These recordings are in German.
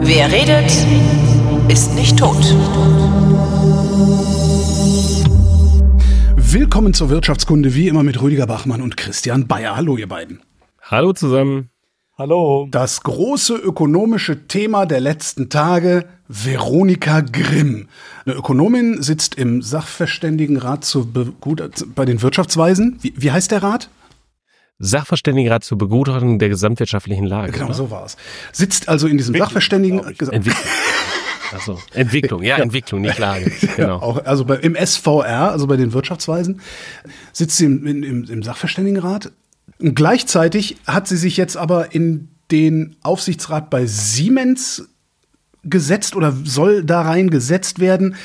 Wer redet, ist nicht tot. Willkommen zur Wirtschaftskunde, wie immer mit Rüdiger Bachmann und Christian Bayer. Hallo, ihr beiden. Hallo zusammen. Hallo. Das große ökonomische Thema der letzten Tage, Veronika Grimm. Eine Ökonomin sitzt im Sachverständigenrat zur Begut bei den Wirtschaftsweisen. Wie, wie heißt der Rat? Sachverständigenrat zur Begutachtung der gesamtwirtschaftlichen Lage. Genau, oder? so war es. Sitzt also in diesem Sachverständigen... Entwicklung. Also Entwicklung, ja, Entwicklung, nicht Lage. Genau. Auch, also bei, im SVR, also bei den Wirtschaftsweisen, sitzt sie im, im, im Sachverständigenrat. Gleichzeitig hat sie sich jetzt aber in den Aufsichtsrat bei Siemens gesetzt oder soll da rein gesetzt werden.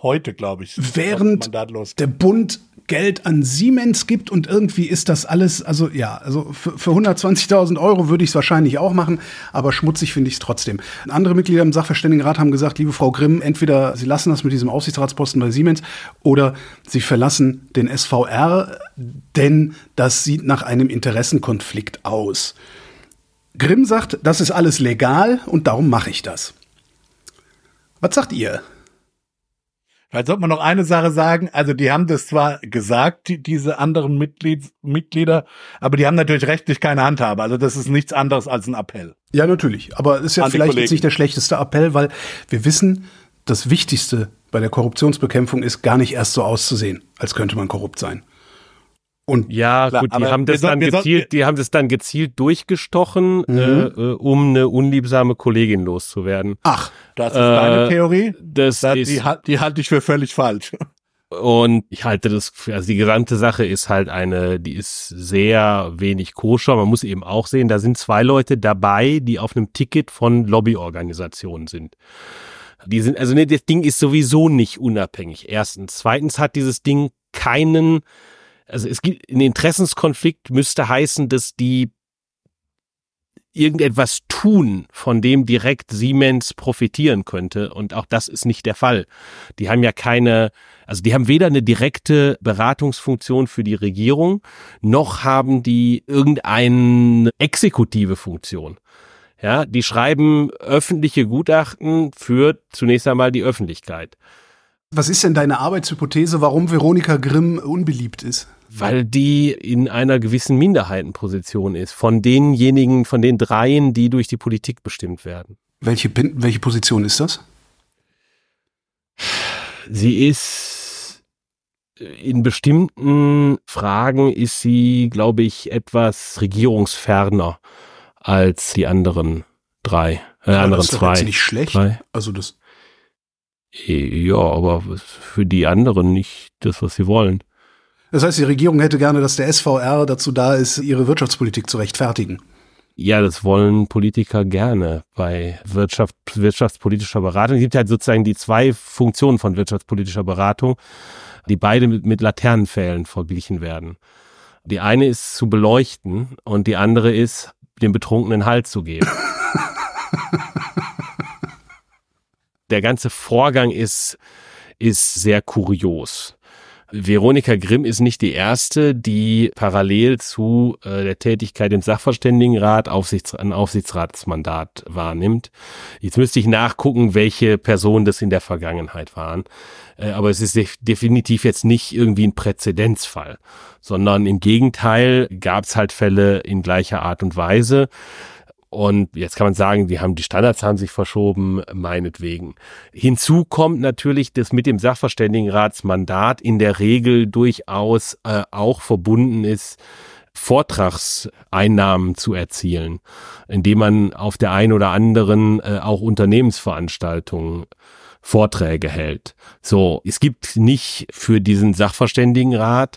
Heute, glaube ich. Während der Bund Geld an Siemens gibt und irgendwie ist das alles, also ja, also für, für 120.000 Euro würde ich es wahrscheinlich auch machen, aber schmutzig finde ich es trotzdem. Andere Mitglieder im Sachverständigenrat haben gesagt, liebe Frau Grimm, entweder Sie lassen das mit diesem Aufsichtsratsposten bei Siemens oder Sie verlassen den SVR, denn das sieht nach einem Interessenkonflikt aus. Grimm sagt, das ist alles legal und darum mache ich das. Was sagt ihr? Vielleicht sollte man noch eine Sache sagen. Also die haben das zwar gesagt, die, diese anderen Mitglied, Mitglieder, aber die haben natürlich rechtlich keine Handhabe. Also das ist nichts anderes als ein Appell. Ja, natürlich. Aber ist ja vielleicht jetzt nicht der schlechteste Appell, weil wir wissen, das Wichtigste bei der Korruptionsbekämpfung ist gar nicht erst so auszusehen, als könnte man korrupt sein. Und ja, klar, gut, die haben das dann gezielt, die haben das dann gezielt durchgestochen, mhm. äh, äh, um eine unliebsame Kollegin loszuwerden. Ach, das ist äh, deine Theorie? Das, das ist, die, die halte ich für völlig falsch. Und ich halte das, für, also die gesamte Sache ist halt eine, die ist sehr wenig koscher. Man muss eben auch sehen, da sind zwei Leute dabei, die auf einem Ticket von Lobbyorganisationen sind. Die sind, also ne, das Ding ist sowieso nicht unabhängig. Erstens. Zweitens hat dieses Ding keinen, also es gibt, ein Interessenskonflikt müsste heißen, dass die irgendetwas tun, von dem direkt Siemens profitieren könnte. Und auch das ist nicht der Fall. Die haben ja keine, also die haben weder eine direkte Beratungsfunktion für die Regierung, noch haben die irgendeine exekutive Funktion. Ja, die schreiben öffentliche Gutachten für zunächst einmal die Öffentlichkeit. Was ist denn deine Arbeitshypothese, warum Veronika Grimm unbeliebt ist? Weil die in einer gewissen Minderheitenposition ist, von denjenigen, von den dreien, die durch die Politik bestimmt werden. Welche, welche Position ist das? Sie ist in bestimmten Fragen ist sie, glaube ich, etwas regierungsferner als die anderen drei, äh, anderen das ist zwei. Jetzt nicht schlecht. Drei. Also das. Ja, aber für die anderen nicht das, was sie wollen. Das heißt, die Regierung hätte gerne, dass der SVR dazu da ist, ihre Wirtschaftspolitik zu rechtfertigen. Ja, das wollen Politiker gerne bei Wirtschaft, wirtschaftspolitischer Beratung. Es gibt halt sozusagen die zwei Funktionen von wirtschaftspolitischer Beratung, die beide mit, mit Laternenpfählen verglichen werden. Die eine ist zu beleuchten und die andere ist, dem Betrunkenen Halt zu geben. Der ganze Vorgang ist, ist sehr kurios. Veronika Grimm ist nicht die erste, die parallel zu äh, der Tätigkeit im Sachverständigenrat Aufsichts ein Aufsichtsratsmandat wahrnimmt. Jetzt müsste ich nachgucken, welche Personen das in der Vergangenheit waren. Äh, aber es ist definitiv jetzt nicht irgendwie ein Präzedenzfall, sondern im Gegenteil gab es halt Fälle in gleicher Art und Weise. Und jetzt kann man sagen, die haben die Standards haben sich verschoben, meinetwegen. Hinzu kommt natürlich, dass mit dem Sachverständigenratsmandat in der Regel durchaus äh, auch verbunden ist, Vortragseinnahmen zu erzielen, indem man auf der einen oder anderen äh, auch Unternehmensveranstaltungen Vorträge hält. So, es gibt nicht für diesen Sachverständigenrat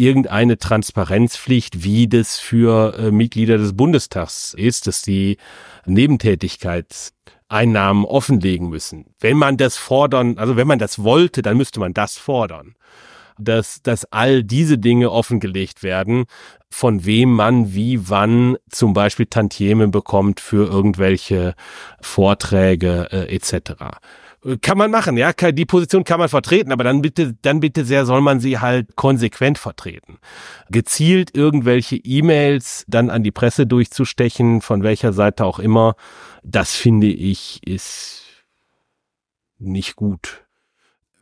irgendeine Transparenzpflicht, wie das für äh, Mitglieder des Bundestags ist, dass die Nebentätigkeitseinnahmen offenlegen müssen. Wenn man das fordern, also wenn man das wollte, dann müsste man das fordern. Dass, dass all diese Dinge offengelegt werden, von wem man wie wann zum Beispiel Tantieme bekommt für irgendwelche Vorträge äh, etc. Kann man machen, ja. Die Position kann man vertreten, aber dann bitte, dann bitte sehr soll man sie halt konsequent vertreten. Gezielt irgendwelche E-Mails dann an die Presse durchzustechen, von welcher Seite auch immer, das finde ich ist nicht gut.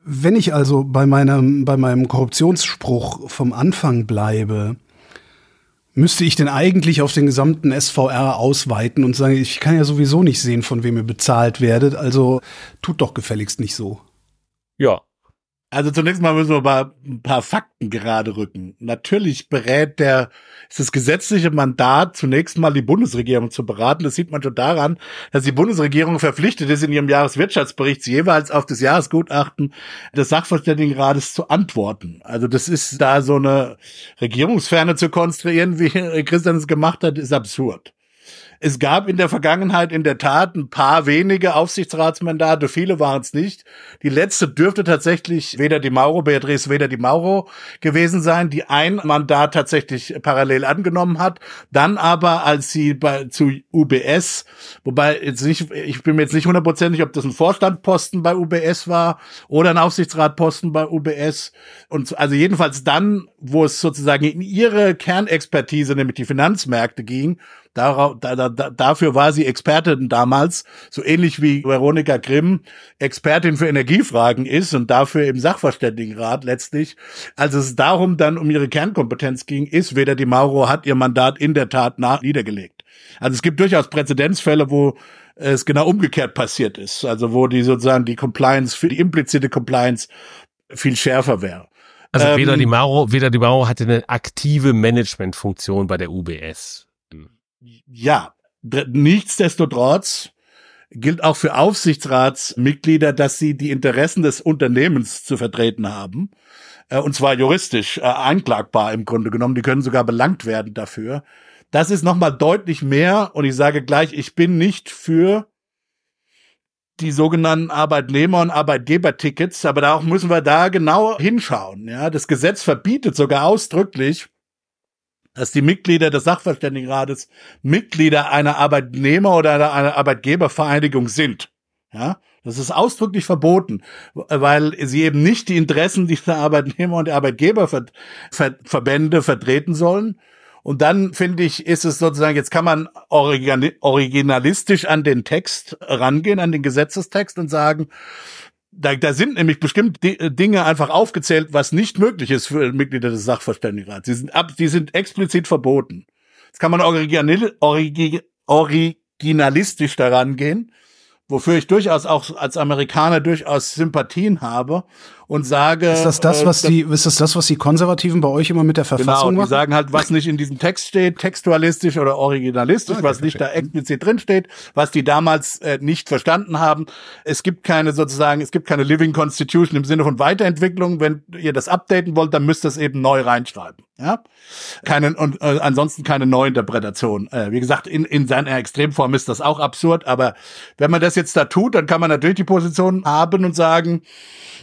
Wenn ich also bei meinem, bei meinem Korruptionsspruch vom Anfang bleibe, müsste ich denn eigentlich auf den gesamten SVR ausweiten und sagen, ich kann ja sowieso nicht sehen, von wem ihr bezahlt werdet, also tut doch gefälligst nicht so. Ja, also zunächst mal müssen wir mal ein paar Fakten gerade rücken. Natürlich berät der, ist das gesetzliche Mandat, zunächst mal die Bundesregierung zu beraten. Das sieht man schon daran, dass die Bundesregierung verpflichtet ist, in ihrem Jahreswirtschaftsbericht jeweils auf das Jahresgutachten des Sachverständigenrates zu antworten. Also das ist da so eine Regierungsferne zu konstruieren, wie Christian es gemacht hat, ist absurd. Es gab in der Vergangenheit in der Tat ein paar wenige Aufsichtsratsmandate, viele waren es nicht. Die letzte dürfte tatsächlich weder die Mauro, Beatrice weder die Mauro gewesen sein, die ein Mandat tatsächlich parallel angenommen hat. Dann aber, als sie bei, zu UBS, wobei jetzt nicht, ich bin mir jetzt nicht hundertprozentig, ob das ein Vorstandposten bei UBS war oder ein Aufsichtsratposten bei UBS. Und also jedenfalls dann, wo es sozusagen in ihre Kernexpertise, nämlich die Finanzmärkte ging, Darauf, da, da, dafür war sie Expertin damals, so ähnlich wie Veronika Grimm Expertin für Energiefragen ist und dafür im Sachverständigenrat letztlich. Als es darum dann um ihre Kernkompetenz ging, ist weder die Mauro hat ihr Mandat in der Tat nach niedergelegt. Also es gibt durchaus Präzedenzfälle, wo es genau umgekehrt passiert ist. Also wo die sozusagen die Compliance, für die implizite Compliance viel schärfer wäre. Also weder ähm, die Mauro, weder die Mauro hatte eine aktive Managementfunktion bei der UBS ja, nichtsdestotrotz gilt auch für Aufsichtsratsmitglieder, dass sie die Interessen des Unternehmens zu vertreten haben. Äh, und zwar juristisch äh, einklagbar im Grunde genommen. Die können sogar belangt werden dafür. Das ist nochmal deutlich mehr. Und ich sage gleich, ich bin nicht für die sogenannten Arbeitnehmer- und Arbeitgebertickets, aber da auch müssen wir da genau hinschauen. Ja, das Gesetz verbietet sogar ausdrücklich, dass die Mitglieder des Sachverständigenrates Mitglieder einer Arbeitnehmer- oder einer Arbeitgebervereinigung sind. Ja, das ist ausdrücklich verboten, weil sie eben nicht die Interessen dieser Arbeitnehmer und Arbeitgeberverbände vertreten sollen. Und dann finde ich, ist es sozusagen, jetzt kann man originalistisch an den Text rangehen, an den Gesetzestext und sagen, da, da sind nämlich bestimmt äh, Dinge einfach aufgezählt, was nicht möglich ist für Mitglieder des Sachverständigenrats. Die sind ab, die sind explizit verboten. Jetzt kann man original, originalistisch daran gehen wofür ich durchaus auch als Amerikaner durchaus Sympathien habe und sage. Ist das das, äh, was äh, die, ist das das, was die Konservativen bei euch immer mit der genau, Verfassung genau, machen? Die sagen halt, was nicht in diesem Text steht, textualistisch oder originalistisch, okay, was nicht da explizit drin steht, was die damals äh, nicht verstanden haben. Es gibt keine sozusagen, es gibt keine Living Constitution im Sinne von Weiterentwicklung. Wenn ihr das updaten wollt, dann müsst ihr es eben neu reinschreiben. Ja, keine und äh, ansonsten keine Neuinterpretation. Äh, wie gesagt, in in seiner Extremform ist das auch absurd, aber wenn man das jetzt da tut, dann kann man natürlich die Position haben und sagen,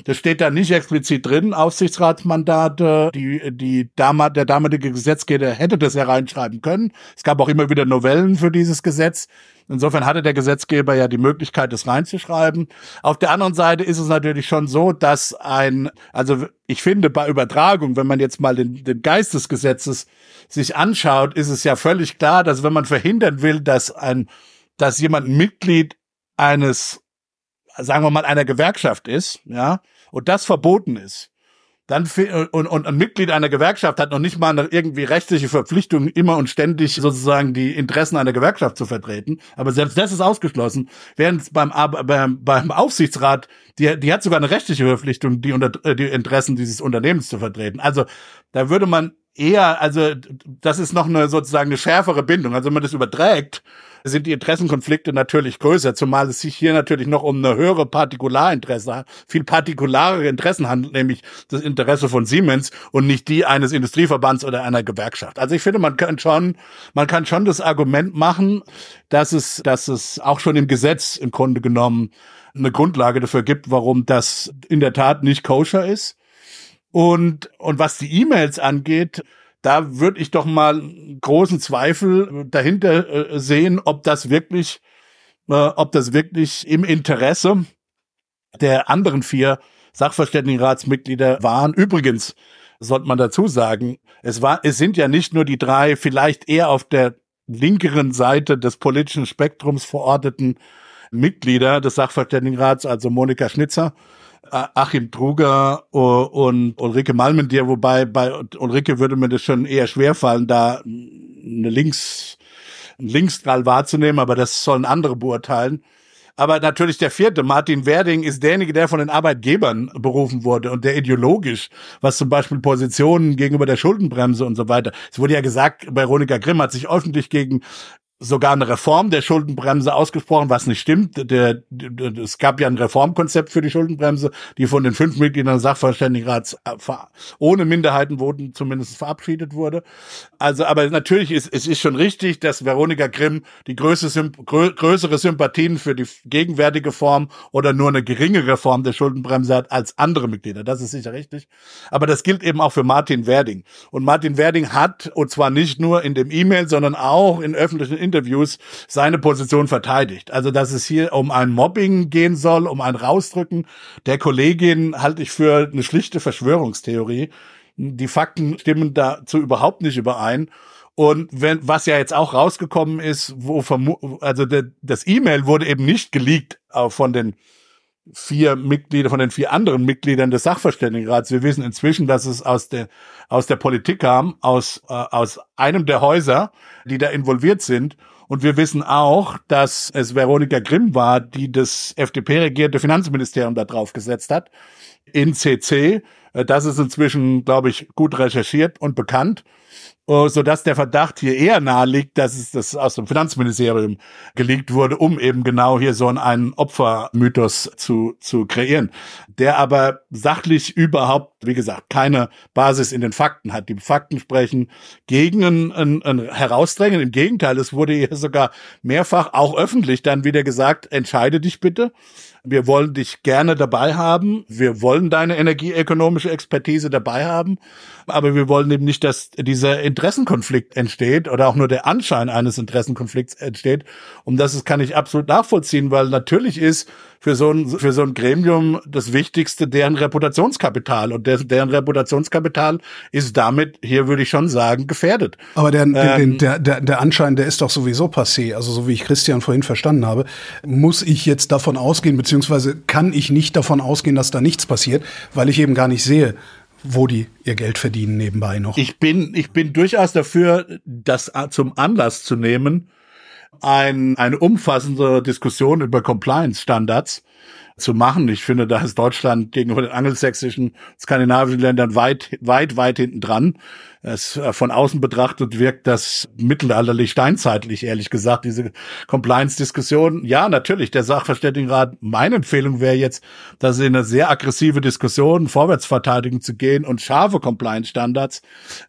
das steht da nicht explizit drin, Aufsichtsratsmandate, die die der damalige Gesetzgeber hätte das ja reinschreiben können. Es gab auch immer wieder Novellen für dieses Gesetz. Insofern hatte der Gesetzgeber ja die Möglichkeit, das reinzuschreiben. Auf der anderen Seite ist es natürlich schon so, dass ein, also ich finde bei Übertragung, wenn man jetzt mal den, den Geist des Gesetzes sich anschaut, ist es ja völlig klar, dass wenn man verhindern will, dass ein, dass jemand Mitglied eines, sagen wir mal, einer Gewerkschaft ist, ja, und das verboten ist, dann und, und ein Mitglied einer Gewerkschaft hat noch nicht mal eine irgendwie rechtliche Verpflichtung, immer und ständig sozusagen die Interessen einer Gewerkschaft zu vertreten. Aber selbst das ist ausgeschlossen. Während beim, beim, beim Aufsichtsrat, die, die hat sogar eine rechtliche Verpflichtung, die, unter, äh, die Interessen dieses Unternehmens zu vertreten. Also da würde man eher, also das ist noch eine sozusagen eine schärfere Bindung. Also wenn man das überträgt, sind die Interessenkonflikte natürlich größer, zumal es sich hier natürlich noch um eine höhere Partikularinteresse, viel partikularere Interessen handelt, nämlich das Interesse von Siemens und nicht die eines Industrieverbands oder einer Gewerkschaft. Also ich finde, man kann schon, man kann schon das Argument machen, dass es, dass es auch schon im Gesetz im Grunde genommen eine Grundlage dafür gibt, warum das in der Tat nicht koscher ist. Und, und was die E-Mails angeht, da würde ich doch mal großen Zweifel dahinter äh, sehen, ob das wirklich, äh, ob das wirklich im Interesse der anderen vier Sachverständigenratsmitglieder waren. Übrigens, sollte man dazu sagen, es war, es sind ja nicht nur die drei vielleicht eher auf der linkeren Seite des politischen Spektrums verorteten Mitglieder des Sachverständigenrats, also Monika Schnitzer, Achim Truger und Ulrike Malmendier, wobei bei Ulrike würde mir das schon eher schwerfallen, da eine Links, einen Linksstrahl wahrzunehmen, aber das sollen andere beurteilen. Aber natürlich der vierte, Martin Werding, ist derjenige, der von den Arbeitgebern berufen wurde und der ideologisch, was zum Beispiel Positionen gegenüber der Schuldenbremse und so weiter. Es wurde ja gesagt, Veronika Grimm hat sich öffentlich gegen sogar eine Reform der Schuldenbremse ausgesprochen, was nicht stimmt. Der, der, es gab ja ein Reformkonzept für die Schuldenbremse, die von den fünf Mitgliedern des Sachverständigenrats äh, ohne Minderheiten wurden zumindest verabschiedet wurde. Also, aber natürlich ist es ist schon richtig, dass Veronika Grimm die größere, größere Sympathien für die gegenwärtige Form oder nur eine geringe Reform der Schuldenbremse hat als andere Mitglieder. Das ist sicher richtig. Aber das gilt eben auch für Martin Werding. Und Martin Werding hat, und zwar nicht nur in dem E-Mail, sondern auch in öffentlichen Interviews seine Position verteidigt. Also, dass es hier um ein Mobbing gehen soll, um ein Rausdrücken der Kollegin, halte ich für eine schlichte Verschwörungstheorie. Die Fakten stimmen dazu überhaupt nicht überein. Und wenn, was ja jetzt auch rausgekommen ist, wo also de, das E-Mail wurde eben nicht geleakt äh, von den vier Mitglieder, von den vier anderen Mitgliedern des Sachverständigenrats. Wir wissen inzwischen, dass es aus der, aus der Politik kam, aus, äh, aus einem der Häuser, die da involviert sind. Und wir wissen auch, dass es Veronika Grimm war, die das FDP-regierte Finanzministerium da drauf gesetzt hat, in CC. Äh, das ist inzwischen, glaube ich, gut recherchiert und bekannt. Äh, so dass der Verdacht hier eher nahe liegt, dass es das aus dem Finanzministerium gelegt wurde, um eben genau hier so einen Opfermythos zu, zu kreieren, der aber sachlich überhaupt, wie gesagt, keine Basis in den Fakten hat. Die Fakten sprechen gegen ein, ein, ein Herausdrängen. Im Gegenteil, es wurde hier sogar mehrfach auch öffentlich dann wieder gesagt, entscheide dich bitte. Wir wollen dich gerne dabei haben. Wir wollen deine energieökonomische Expertise dabei haben. Aber wir wollen eben nicht, dass dieser Interessenkonflikt entsteht oder auch nur der Anschein eines Interessenkonflikts entsteht. Und das kann ich absolut nachvollziehen, weil natürlich ist für so ein, für so ein Gremium das Wichtigste deren Reputationskapital. Und der, deren Reputationskapital ist damit, hier würde ich schon sagen, gefährdet. Aber der, ähm, der, der, der Anschein, der ist doch sowieso passé. Also so wie ich Christian vorhin verstanden habe, muss ich jetzt davon ausgehen, beziehungsweise kann ich nicht davon ausgehen, dass da nichts passiert, weil ich eben gar nicht sehe, wo die ihr Geld verdienen nebenbei noch. Ich bin, ich bin durchaus dafür, das zum Anlass zu nehmen, ein, eine umfassende Diskussion über Compliance-Standards zu machen. Ich finde, da ist Deutschland gegenüber den angelsächsischen, skandinavischen Ländern weit, weit, weit hinten dran es äh, von außen betrachtet wirkt das mittelalterlich steinzeitlich, ehrlich gesagt, diese Compliance-Diskussion. Ja, natürlich, der Sachverständigenrat, meine Empfehlung wäre jetzt, dass in eine sehr aggressive Diskussion Vorwärtsverteidigung zu gehen und scharfe Compliance-Standards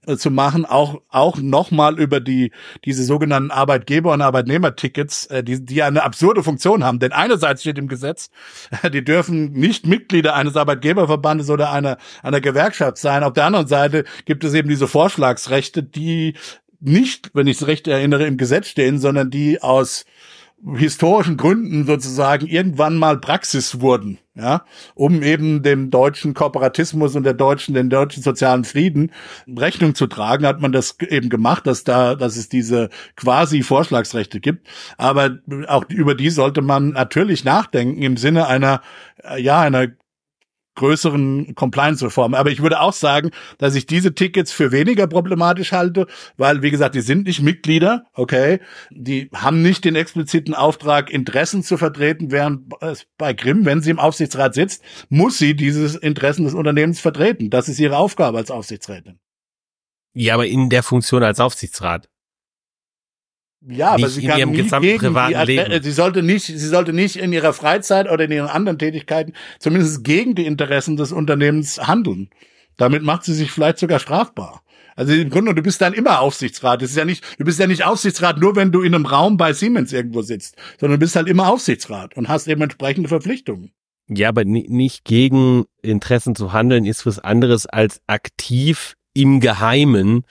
äh, zu machen, auch, auch nochmal über die, diese sogenannten Arbeitgeber- und Arbeitnehmertickets, äh, die, die eine absurde Funktion haben. Denn einerseits steht im Gesetz, die dürfen nicht Mitglieder eines Arbeitgeberverbandes oder einer, einer Gewerkschaft sein. Auf der anderen Seite gibt es eben diese Vor Vorschlagsrechte, die nicht, wenn ich es recht erinnere, im Gesetz stehen, sondern die aus historischen Gründen sozusagen irgendwann mal Praxis wurden, ja, um eben dem deutschen Kooperatismus und der deutschen, den deutschen sozialen Frieden Rechnung zu tragen, hat man das eben gemacht, dass da, dass es diese quasi Vorschlagsrechte gibt. Aber auch über die sollte man natürlich nachdenken im Sinne einer, ja, einer größeren Compliance-Reformen. Aber ich würde auch sagen, dass ich diese Tickets für weniger problematisch halte, weil, wie gesagt, die sind nicht Mitglieder, okay, die haben nicht den expliziten Auftrag, Interessen zu vertreten, während bei Grimm, wenn sie im Aufsichtsrat sitzt, muss sie dieses Interessen des Unternehmens vertreten. Das ist ihre Aufgabe als Aufsichtsrätin. Ja, aber in der Funktion als Aufsichtsrat. Ja, aber sie kann nie gegen die, Leben. sie sollte nicht, sie sollte nicht in ihrer Freizeit oder in ihren anderen Tätigkeiten zumindest gegen die Interessen des Unternehmens handeln. Damit macht sie sich vielleicht sogar strafbar. Also im Grunde, du bist dann immer Aufsichtsrat. Das ist ja nicht, du bist ja nicht Aufsichtsrat nur, wenn du in einem Raum bei Siemens irgendwo sitzt, sondern du bist halt immer Aufsichtsrat und hast eben entsprechende Verpflichtungen. Ja, aber nicht gegen Interessen zu handeln ist was anderes als aktiv im Geheimen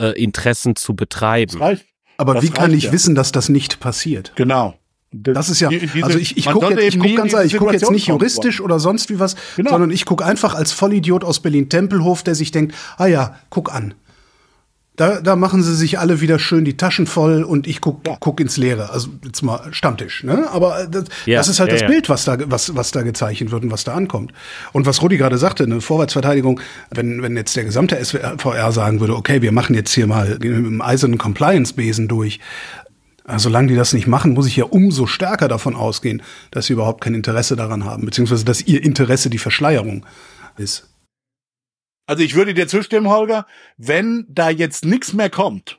äh, Interessen zu betreiben. Das reicht. Aber das wie kann ich ja. wissen, dass das nicht passiert? Genau. Das ist ja, diese, also ich, ich gucke jetzt, ich guck ganz ehrlich, ich gucke jetzt nicht juristisch oder sonst wie was, genau. sondern ich gucke einfach als Vollidiot aus Berlin-Tempelhof, der sich denkt, ah ja, guck an. Da, da machen sie sich alle wieder schön die Taschen voll und ich guck, ja. guck ins Leere. Also jetzt mal Stammtisch, ne? Aber das, ja, das ist halt ja, das Bild, was da, was, was da gezeichnet wird und was da ankommt. Und was Rudi gerade sagte, eine Vorwärtsverteidigung, wenn, wenn jetzt der gesamte SVR sagen würde, okay, wir machen jetzt hier mal im eisernen Compliance-Besen durch, also solange die das nicht machen, muss ich ja umso stärker davon ausgehen, dass sie überhaupt kein Interesse daran haben, beziehungsweise dass ihr Interesse die Verschleierung ist. Also ich würde dir zustimmen, Holger, wenn da jetzt nichts mehr kommt,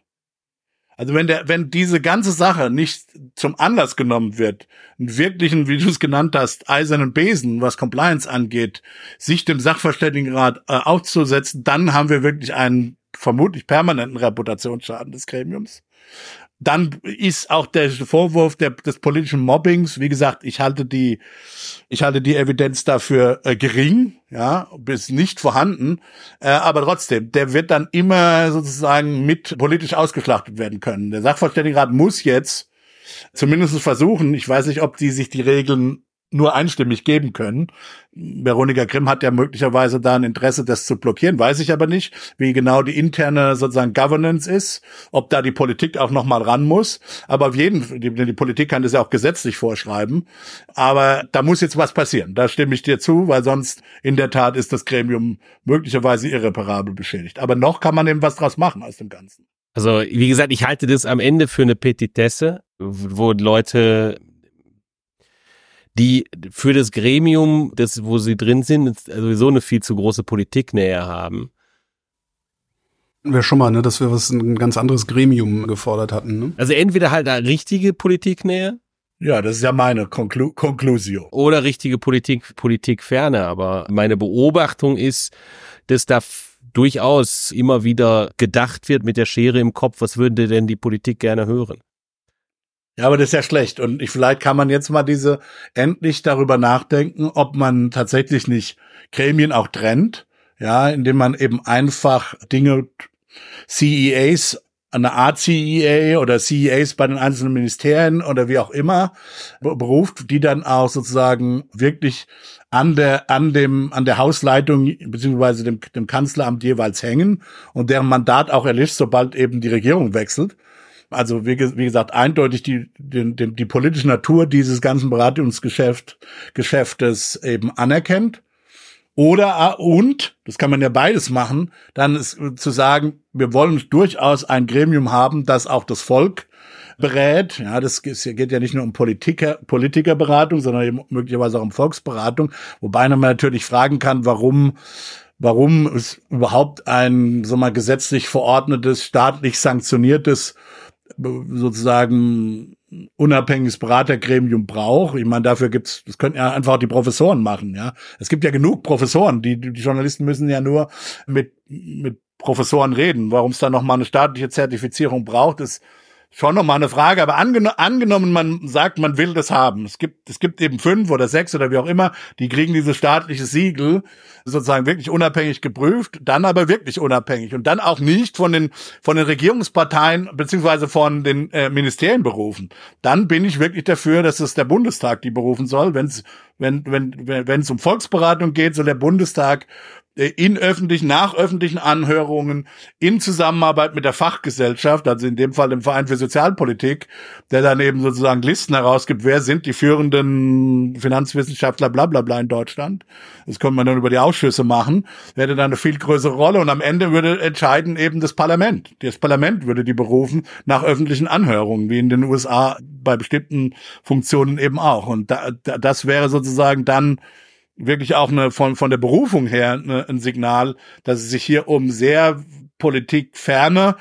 also wenn der, wenn diese ganze Sache nicht zum Anlass genommen wird, einen wirklichen, wie du es genannt hast, eisernen Besen, was Compliance angeht, sich dem Sachverständigenrat äh, aufzusetzen, dann haben wir wirklich einen vermutlich permanenten Reputationsschaden des Gremiums. Dann ist auch der Vorwurf der, des politischen Mobbings, wie gesagt, ich halte die, ich halte die Evidenz dafür äh, gering, ja, bis nicht vorhanden, äh, aber trotzdem, der wird dann immer sozusagen mit politisch ausgeschlachtet werden können. Der Sachverständigenrat muss jetzt zumindest versuchen, ich weiß nicht, ob die sich die Regeln nur einstimmig geben können. Veronika Grimm hat ja möglicherweise da ein Interesse, das zu blockieren, weiß ich aber nicht, wie genau die interne sozusagen Governance ist, ob da die Politik auch noch mal ran muss. Aber auf jeden die, die Politik kann das ja auch gesetzlich vorschreiben. Aber da muss jetzt was passieren. Da stimme ich dir zu, weil sonst in der Tat ist das Gremium möglicherweise irreparabel beschädigt. Aber noch kann man eben was draus machen aus dem Ganzen. Also, wie gesagt, ich halte das am Ende für eine Petitesse, wo Leute die für das Gremium, das, wo sie drin sind, sowieso eine viel zu große Politiknähe haben. Wäre schon mal, ne, dass wir was ein ganz anderes Gremium gefordert hatten. Ne? Also entweder halt eine richtige Politiknähe. Ja, das ist ja meine Konklu Konklusion. Oder richtige Politik, Politikferne. Aber meine Beobachtung ist, dass da durchaus immer wieder gedacht wird mit der Schere im Kopf, was würde denn die Politik gerne hören? Ja, aber das ist ja schlecht. Und ich, vielleicht kann man jetzt mal diese endlich darüber nachdenken, ob man tatsächlich nicht Gremien auch trennt. Ja, indem man eben einfach Dinge, CEAs, eine Art CEA oder CEAs bei den einzelnen Ministerien oder wie auch immer beruft, die dann auch sozusagen wirklich an der, an dem, an der Hausleitung beziehungsweise dem, dem Kanzleramt jeweils hängen und deren Mandat auch erlischt, sobald eben die Regierung wechselt also wie, wie gesagt, eindeutig die, die, die, die politische Natur dieses ganzen Beratungsgeschäft, eben anerkennt. Oder, und, das kann man ja beides machen, dann ist zu sagen, wir wollen durchaus ein Gremium haben, das auch das Volk berät. Ja, das geht ja nicht nur um Politiker, Politikerberatung, sondern möglicherweise auch um Volksberatung. Wobei man natürlich fragen kann, warum warum es überhaupt ein so mal gesetzlich verordnetes, staatlich sanktioniertes sozusagen unabhängiges Beratergremium braucht. Ich meine, dafür gibt's, das könnten ja einfach die Professoren machen, ja. Es gibt ja genug Professoren, die, die Journalisten müssen ja nur mit, mit Professoren reden. Warum es da nochmal eine staatliche Zertifizierung braucht, ist schon nochmal eine Frage, aber angeno angenommen, man sagt, man will das haben. Es gibt, es gibt eben fünf oder sechs oder wie auch immer, die kriegen dieses staatliche Siegel sozusagen wirklich unabhängig geprüft, dann aber wirklich unabhängig und dann auch nicht von den, von den Regierungsparteien beziehungsweise von den äh, Ministerien berufen. Dann bin ich wirklich dafür, dass es der Bundestag die berufen soll. Wenn's, wenn wenn wenn es um Volksberatung geht, soll der Bundestag in öffentlichen, nach öffentlichen Anhörungen, in Zusammenarbeit mit der Fachgesellschaft, also in dem Fall dem Verein für Sozialpolitik, der dann eben sozusagen Listen herausgibt, wer sind die führenden Finanzwissenschaftler, bla bla bla in Deutschland. Das könnte man dann über die Ausschüsse machen, wäre dann eine viel größere Rolle und am Ende würde entscheiden eben das Parlament. Das Parlament würde die berufen nach öffentlichen Anhörungen, wie in den USA bei bestimmten Funktionen eben auch. Und da, das wäre sozusagen dann wirklich auch eine von, von der Berufung her eine, ein Signal, dass es sich hier um sehr politikferne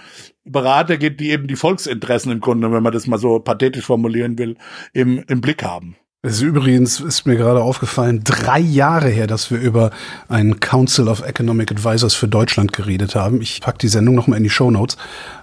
Berater geht, die eben die Volksinteressen im Grunde, wenn man das mal so pathetisch formulieren will, im, im Blick haben. Es ist übrigens, ist mir gerade aufgefallen, drei Jahre her, dass wir über einen Council of Economic Advisors für Deutschland geredet haben. Ich pack die Sendung nochmal in die Show Notes.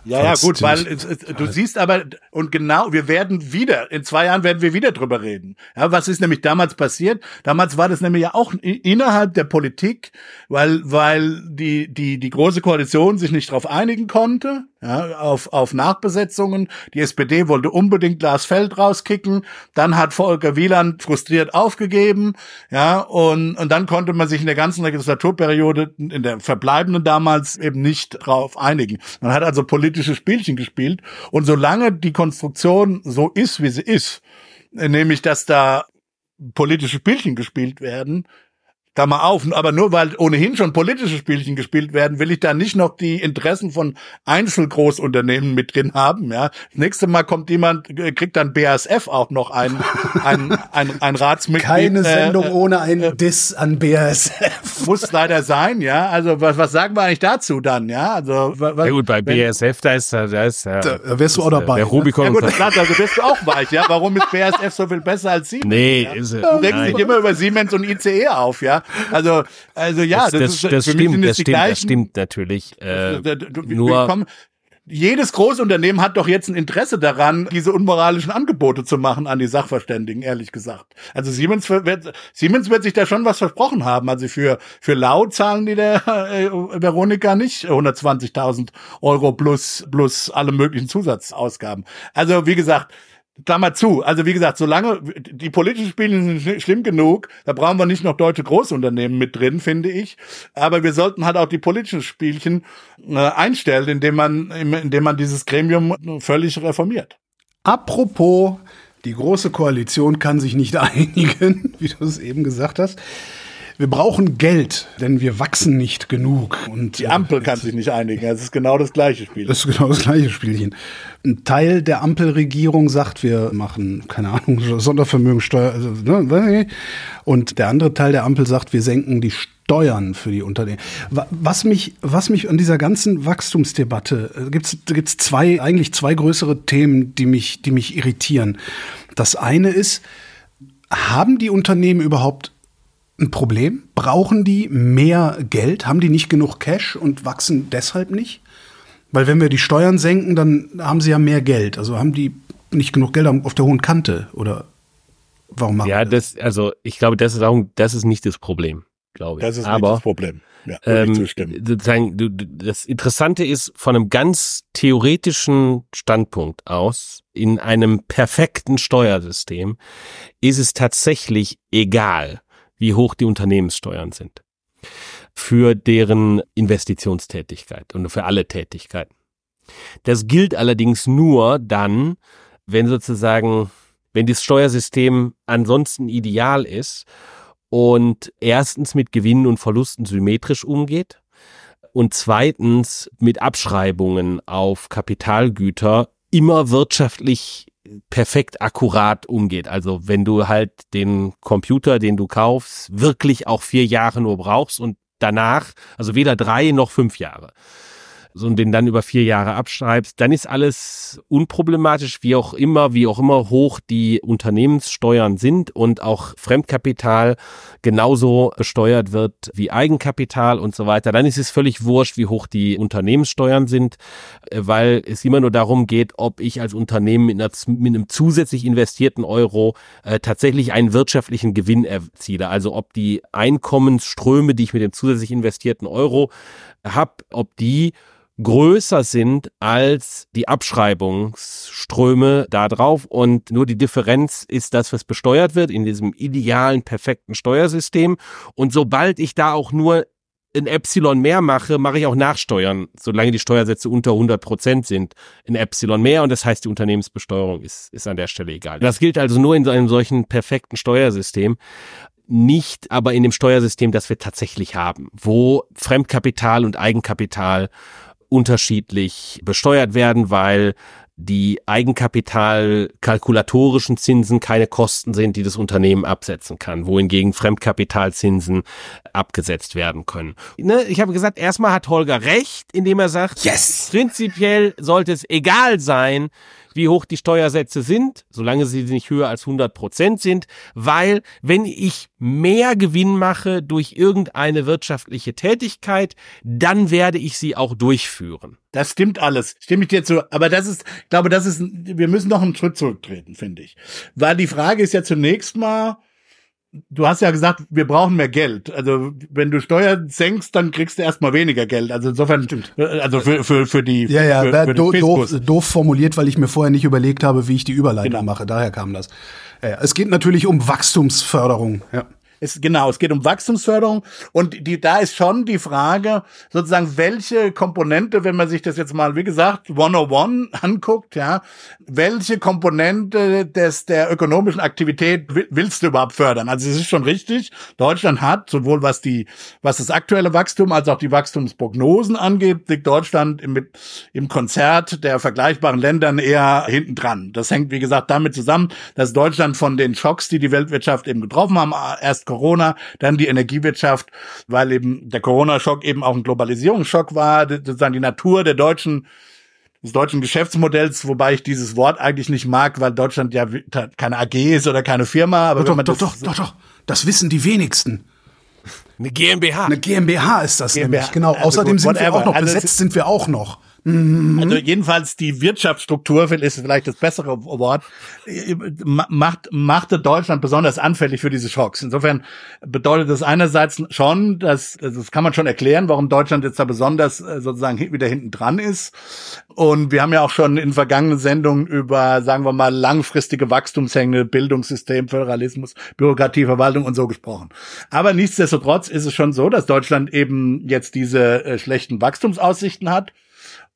Ja, ja, gut, weil du siehst aber, Und genau, wir werden wieder, in zwei Jahren werden wir wieder drüber reden. Ja, was ist nämlich damals passiert? Damals war das nämlich ja auch innerhalb der Politik, weil, weil die, die, die große Koalition sich nicht darauf einigen konnte, ja, auf, auf Nachbesetzungen. Die SPD wollte unbedingt Lars Feld rauskicken. Dann hat Volker Wieland frustriert aufgegeben. Ja, und, und dann konnte man sich in der ganzen Legislaturperiode, in der verbleibenden damals, eben nicht drauf einigen. Man hat also politische Spielchen gespielt. Und solange die Konstruktion so ist, wie sie ist, nämlich, dass da politische Spielchen gespielt werden, Klammer auf, aber nur weil ohnehin schon politische Spielchen gespielt werden, will ich da nicht noch die Interessen von Einzelgroßunternehmen mit drin haben. Ja, das nächste Mal kommt jemand, äh, kriegt dann BASF auch noch ein ein, ein, ein Ratsmitglied. Keine Sendung äh, ohne einen äh, Diss an BASF. Muss leider sein, ja. Also was, was sagen wir eigentlich dazu dann, ja? Also was, ja gut, bei BASF da ist da ist ja, da wärst du auch dabei. Der ne? Rubicon. Ja gut, klar, also bist du auch weich, ja. Warum ist BASF so viel besser als Siemens? Nee, ja? ist Du denkst nicht immer über Siemens und ICE auf, ja. Also, also ja, das, das, das, das stimmt, das stimmt, das stimmt natürlich. Äh, nur kommen, jedes Großunternehmen hat doch jetzt ein Interesse daran, diese unmoralischen Angebote zu machen an die Sachverständigen, ehrlich gesagt. Also Siemens wird, Siemens wird sich da schon was versprochen haben. Also für, für Lau zahlen die der äh, Veronika nicht 120.000 Euro plus, plus alle möglichen Zusatzausgaben. Also wie gesagt, Klammer zu. Also wie gesagt, solange die politischen Spiele sind schlimm genug, da brauchen wir nicht noch deutsche Großunternehmen mit drin, finde ich. Aber wir sollten halt auch die politischen Spielchen äh, einstellen, indem man, indem man dieses Gremium völlig reformiert. Apropos, die große Koalition kann sich nicht einigen, wie du es eben gesagt hast. Wir brauchen Geld, denn wir wachsen nicht genug. Und die Ampel kann sich nicht einigen. Das ist genau das gleiche Spiel. Das ist genau das gleiche Spielchen. Ein Teil der Ampelregierung sagt, wir machen, keine Ahnung, Sondervermögensteuer. Also, ne, und der andere Teil der Ampel sagt, wir senken die Steuern für die Unternehmen. Was mich, was mich an dieser ganzen Wachstumsdebatte, gibt es zwei, eigentlich zwei größere Themen, die mich, die mich irritieren. Das eine ist, haben die Unternehmen überhaupt ein Problem? Brauchen die mehr Geld? Haben die nicht genug Cash und wachsen deshalb nicht? Weil wenn wir die Steuern senken, dann haben sie ja mehr Geld. Also haben die nicht genug Geld auf der hohen Kante oder warum machen Ja, das, also ich glaube, das ist auch, das ist nicht das Problem, glaube ich. Das ist Aber, nicht das Problem. Ja, ähm, sozusagen, du, das Interessante ist, von einem ganz theoretischen Standpunkt aus, in einem perfekten Steuersystem, ist es tatsächlich egal, wie hoch die Unternehmenssteuern sind für deren Investitionstätigkeit und für alle Tätigkeiten. Das gilt allerdings nur dann, wenn sozusagen, wenn das Steuersystem ansonsten ideal ist und erstens mit Gewinnen und Verlusten symmetrisch umgeht und zweitens mit Abschreibungen auf Kapitalgüter immer wirtschaftlich perfekt akkurat umgeht. Also wenn du halt den Computer, den du kaufst, wirklich auch vier Jahre nur brauchst und danach, also weder drei noch fünf Jahre so und den dann über vier Jahre abschreibst, dann ist alles unproblematisch, wie auch immer, wie auch immer hoch die Unternehmenssteuern sind und auch Fremdkapital genauso besteuert wird wie Eigenkapital und so weiter. Dann ist es völlig wurscht, wie hoch die Unternehmenssteuern sind, äh, weil es immer nur darum geht, ob ich als Unternehmen mit, einer, mit einem zusätzlich investierten Euro äh, tatsächlich einen wirtschaftlichen Gewinn erziele. Also ob die Einkommensströme, die ich mit dem zusätzlich investierten Euro habe, ob die größer sind als die Abschreibungsströme da drauf und nur die Differenz ist das, was besteuert wird in diesem idealen, perfekten Steuersystem. Und sobald ich da auch nur ein Epsilon mehr mache, mache ich auch Nachsteuern, solange die Steuersätze unter 100 Prozent sind, ein Epsilon mehr und das heißt, die Unternehmensbesteuerung ist, ist an der Stelle egal. Das gilt also nur in einem solchen perfekten Steuersystem nicht aber in dem Steuersystem, das wir tatsächlich haben, wo Fremdkapital und Eigenkapital unterschiedlich besteuert werden, weil die Eigenkapital-kalkulatorischen Zinsen keine Kosten sind, die das Unternehmen absetzen kann, wohingegen Fremdkapitalzinsen abgesetzt werden können. Ne, ich habe gesagt, erstmal hat Holger recht, indem er sagt, yes! Prinzipiell sollte es egal sein, wie hoch die Steuersätze sind, solange sie nicht höher als 100 Prozent sind, weil wenn ich mehr Gewinn mache durch irgendeine wirtschaftliche Tätigkeit, dann werde ich sie auch durchführen. Das stimmt alles. Stimme ich dir zu. Aber das ist, ich glaube, das ist, wir müssen noch einen Schritt zurücktreten, finde ich. Weil die Frage ist ja zunächst mal, du hast ja gesagt, wir brauchen mehr Geld. Also wenn du Steuern senkst, dann kriegst du erstmal weniger Geld. Also insofern, Stimmt. also für, für, für die. Ja, ja, für, für do, doof, doof formuliert, weil ich mir vorher nicht überlegt habe, wie ich die Überleitung genau. mache. Daher kam das. Ja, es geht natürlich um Wachstumsförderung. Ja. Es, genau, es geht um Wachstumsförderung und die, da ist schon die Frage, sozusagen, welche Komponente, wenn man sich das jetzt mal, wie gesagt, 101 anguckt, ja, welche Komponente des, der ökonomischen Aktivität willst du überhaupt fördern? Also es ist schon richtig, Deutschland hat, sowohl was die, was das aktuelle Wachstum als auch die Wachstumsprognosen angeht, liegt Deutschland im, im Konzert der vergleichbaren Ländern eher hinten dran. Das hängt, wie gesagt, damit zusammen, dass Deutschland von den Schocks, die die Weltwirtschaft eben getroffen haben, erst Corona, dann die Energiewirtschaft, weil eben der Corona-Schock eben auch ein Globalisierungsschock war, sozusagen die Natur der deutschen des deutschen Geschäftsmodells, wobei ich dieses Wort eigentlich nicht mag, weil Deutschland ja keine AG ist oder keine Firma. Aber doch, doch, doch, doch, doch, das wissen die wenigsten. Eine GmbH. Eine GmbH ist das GmbH. nämlich, genau. Also Außerdem gut, sind wir auch noch, also besetzt sind wir auch noch. Mhm. Also jedenfalls die Wirtschaftsstruktur ist vielleicht das bessere Wort, macht, machte Deutschland besonders anfällig für diese Schocks. Insofern bedeutet das einerseits schon, dass, das kann man schon erklären, warum Deutschland jetzt da besonders äh, sozusagen wieder hinten dran ist. Und wir haben ja auch schon in vergangenen Sendungen über, sagen wir mal, langfristige Wachstumshänge, Bildungssystem, Föderalismus, Bürokratie, Verwaltung und so gesprochen. Aber nichtsdestotrotz ist es schon so, dass Deutschland eben jetzt diese äh, schlechten Wachstumsaussichten hat.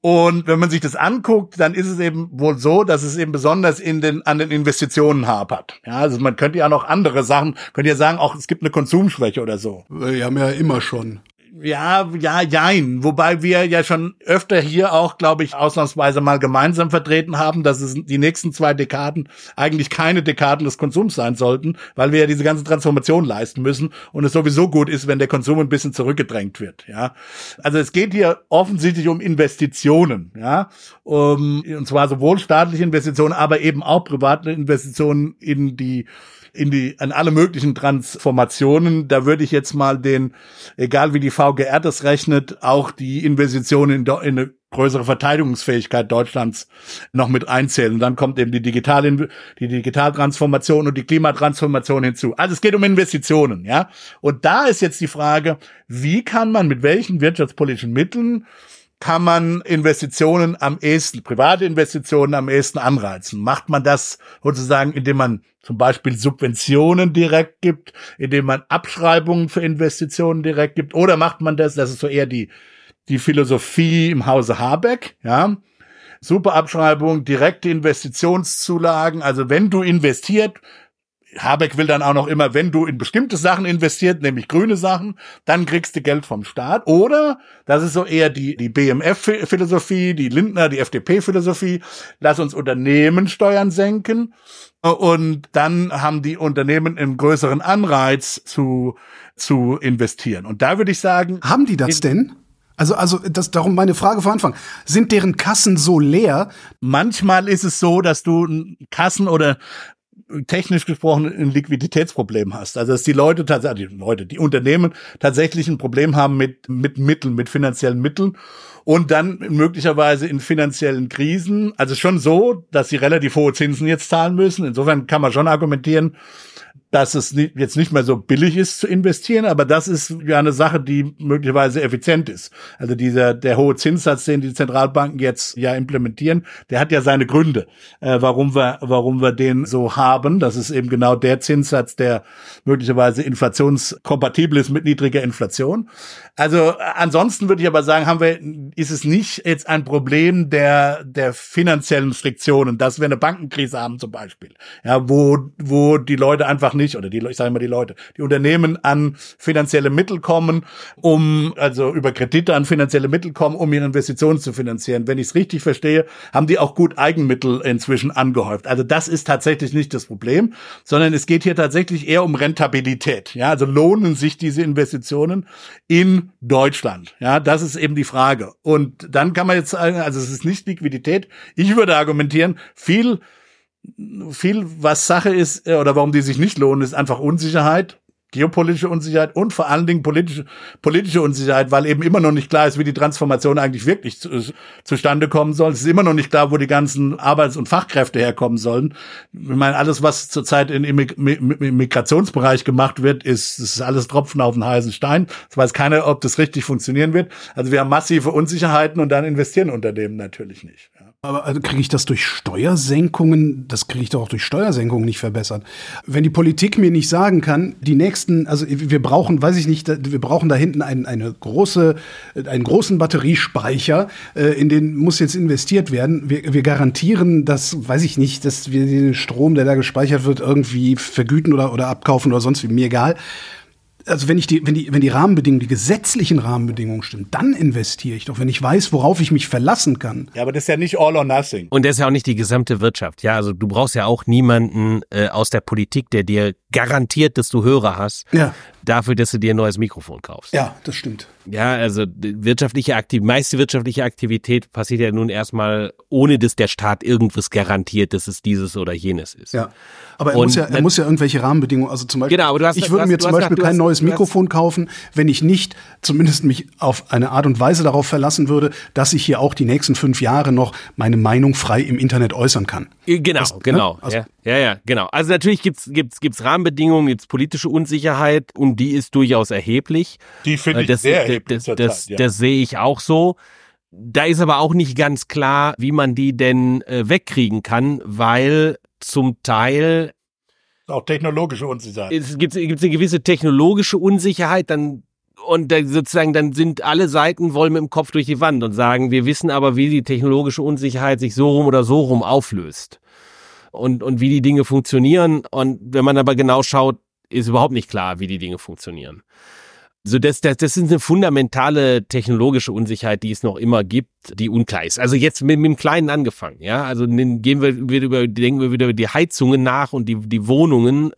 Und wenn man sich das anguckt, dann ist es eben wohl so, dass es eben besonders in den, an den Investitionen hapert. Ja, also man könnte ja noch andere Sachen, könnte ja sagen, auch es gibt eine Konsumschwäche oder so. Wir haben ja immer schon ja, ja, jein. Wobei wir ja schon öfter hier auch, glaube ich, ausnahmsweise mal gemeinsam vertreten haben, dass es die nächsten zwei Dekaden eigentlich keine Dekaden des Konsums sein sollten, weil wir ja diese ganze Transformation leisten müssen und es sowieso gut ist, wenn der Konsum ein bisschen zurückgedrängt wird, ja. Also es geht hier offensichtlich um Investitionen, ja. Um, und zwar sowohl staatliche Investitionen, aber eben auch private Investitionen in die in die, an alle möglichen Transformationen. Da würde ich jetzt mal den, egal wie die VGR das rechnet, auch die Investitionen in, in eine größere Verteidigungsfähigkeit Deutschlands noch mit einzählen. Und dann kommt eben die digitale, die Digitaltransformation und die Klimatransformation hinzu. Also es geht um Investitionen, ja. Und da ist jetzt die Frage, wie kann man mit welchen wirtschaftspolitischen Mitteln kann man Investitionen am ehesten, private Investitionen am ehesten anreizen? Macht man das sozusagen, indem man zum Beispiel Subventionen direkt gibt, indem man Abschreibungen für Investitionen direkt gibt? Oder macht man das, das ist so eher die, die Philosophie im Hause Habeck, ja? Super Abschreibung, direkte Investitionszulagen. Also wenn du investiert, Habeck will dann auch noch immer, wenn du in bestimmte Sachen investiert, nämlich grüne Sachen, dann kriegst du Geld vom Staat. Oder, das ist so eher die, die BMF-Philosophie, die Lindner, die FDP-Philosophie, lass uns Unternehmenssteuern senken. Und dann haben die Unternehmen einen größeren Anreiz zu, zu investieren. Und da würde ich sagen. Haben die das denn? Also, also, das, darum meine Frage vor Anfang. Sind deren Kassen so leer? Manchmal ist es so, dass du Kassen oder technisch gesprochen ein Liquiditätsproblem hast. Also dass die Leute tatsächlich, die Leute, die Unternehmen tatsächlich ein Problem haben mit, mit Mitteln, mit finanziellen Mitteln und dann möglicherweise in finanziellen Krisen. Also schon so, dass sie relativ hohe Zinsen jetzt zahlen müssen. Insofern kann man schon argumentieren, dass es jetzt nicht mehr so billig ist zu investieren, aber das ist ja eine Sache, die möglicherweise effizient ist. Also dieser der hohe Zinssatz, den die Zentralbanken jetzt ja implementieren, der hat ja seine Gründe, äh, warum wir warum wir den so haben. Das ist eben genau der Zinssatz, der möglicherweise inflationskompatibel ist mit niedriger Inflation. Also ansonsten würde ich aber sagen, haben wir ist es nicht jetzt ein Problem der der finanziellen Friktionen, dass wir eine Bankenkrise haben zum Beispiel, ja, wo wo die Leute einfach nicht, oder die, ich sage immer die Leute, die Unternehmen an finanzielle Mittel kommen, um, also über Kredite an finanzielle Mittel kommen, um ihre Investitionen zu finanzieren. Wenn ich es richtig verstehe, haben die auch gut Eigenmittel inzwischen angehäuft. Also das ist tatsächlich nicht das Problem, sondern es geht hier tatsächlich eher um Rentabilität. Ja, also lohnen sich diese Investitionen in Deutschland? Ja, das ist eben die Frage. Und dann kann man jetzt sagen, also es ist nicht Liquidität. Ich würde argumentieren, viel viel, was Sache ist äh, oder warum die sich nicht lohnen, ist einfach Unsicherheit geopolitische Unsicherheit und vor allen Dingen politische, politische Unsicherheit, weil eben immer noch nicht klar ist, wie die Transformation eigentlich wirklich zu, zustande kommen soll. Es ist immer noch nicht klar, wo die ganzen Arbeits- und Fachkräfte herkommen sollen. Ich meine, alles, was zurzeit im Migrationsbereich gemacht wird, ist, ist alles Tropfen auf den heißen Stein. Es weiß keiner, ob das richtig funktionieren wird. Also wir haben massive Unsicherheiten und dann investieren Unternehmen natürlich nicht. Aber also kriege ich das durch Steuersenkungen? Das kriege ich doch auch durch Steuersenkungen nicht verbessert. Wenn die Politik mir nicht sagen kann, die nächsten, also wir brauchen, weiß ich nicht, wir brauchen da hinten ein, eine große, einen großen Batteriespeicher, äh, in den muss jetzt investiert werden. Wir, wir garantieren, dass, weiß ich nicht, dass wir den Strom, der da gespeichert wird, irgendwie vergüten oder, oder abkaufen oder sonst wie, mir egal also wenn ich die, wenn die, wenn die Rahmenbedingungen, die gesetzlichen Rahmenbedingungen stimmen, dann investiere ich doch, wenn ich weiß, worauf ich mich verlassen kann. Ja, aber das ist ja nicht all or nothing. Und das ist ja auch nicht die gesamte Wirtschaft. Ja, also du brauchst ja auch niemanden äh, aus der Politik, der dir garantiert, dass du Hörer hast, ja. Dafür, dass du dir ein neues Mikrofon kaufst. Ja, das stimmt. Ja, also wirtschaftliche Aktivität, meiste wirtschaftliche Aktivität passiert ja nun erstmal, ohne dass der Staat irgendwas garantiert, dass es dieses oder jenes ist. Ja, aber er, muss ja, er muss ja irgendwelche Rahmenbedingungen, also zum Beispiel, genau, aber du hast, ich würde mir zum Beispiel hast, kein hast, neues Mikrofon kaufen, wenn ich nicht zumindest mich auf eine Art und Weise darauf verlassen würde, dass ich hier auch die nächsten fünf Jahre noch meine Meinung frei im Internet äußern kann. Genau, das, genau. Ne? Also, ja, ja, ja, genau. Also natürlich gibt's gibt's gibt's Rahmenbedingungen, gibt's politische Unsicherheit und die ist durchaus erheblich. Die finde ich das, sehr erheblich. Das, das, ja. das sehe ich auch so. Da ist aber auch nicht ganz klar, wie man die denn äh, wegkriegen kann, weil zum Teil auch technologische Unsicherheit. Es gibt, gibt eine gewisse technologische Unsicherheit, dann und sozusagen dann sind alle Seiten wollen mit dem Kopf durch die Wand und sagen, wir wissen aber, wie die technologische Unsicherheit sich so rum oder so rum auflöst und und wie die Dinge funktionieren und wenn man aber genau schaut, ist überhaupt nicht klar, wie die Dinge funktionieren. So, das, das, das ist eine fundamentale technologische Unsicherheit, die es noch immer gibt, die unklar ist. Also jetzt mit, mit dem Kleinen angefangen, ja. Also gehen wir wieder über, denken wir wieder über die Heizungen nach und die, die Wohnungen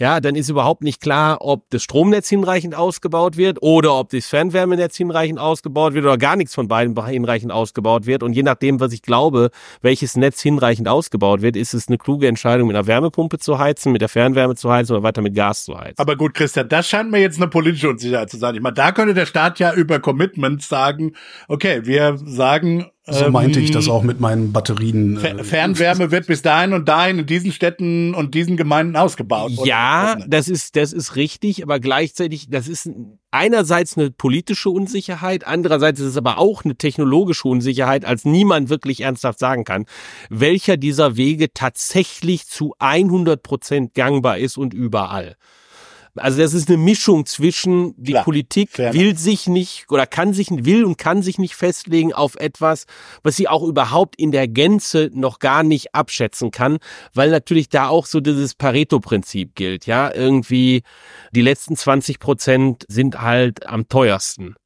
ja, dann ist überhaupt nicht klar, ob das Stromnetz hinreichend ausgebaut wird oder ob das Fernwärmenetz hinreichend ausgebaut wird oder gar nichts von beiden hinreichend ausgebaut wird. Und je nachdem, was ich glaube, welches Netz hinreichend ausgebaut wird, ist es eine kluge Entscheidung, mit einer Wärmepumpe zu heizen, mit der Fernwärme zu heizen oder weiter mit Gas zu heizen. Aber gut, Christian, das scheint mir jetzt eine politische Unsicherheit zu sein. Ich meine, da könnte der Staat ja über Commitments sagen, okay, wir sagen, so meinte ich das ähm, auch mit meinen Batterien. Äh, Fernwärme wird bis dahin und dahin in diesen Städten und diesen Gemeinden ausgebaut. Ja, das ist, das ist richtig, aber gleichzeitig, das ist einerseits eine politische Unsicherheit, andererseits ist es aber auch eine technologische Unsicherheit, als niemand wirklich ernsthaft sagen kann, welcher dieser Wege tatsächlich zu 100 Prozent gangbar ist und überall. Also das ist eine Mischung zwischen die Klar, Politik will sich nicht oder kann sich will und kann sich nicht festlegen auf etwas, was sie auch überhaupt in der Gänze noch gar nicht abschätzen kann, weil natürlich da auch so dieses Pareto-Prinzip gilt. Ja, irgendwie die letzten 20 Prozent sind halt am teuersten.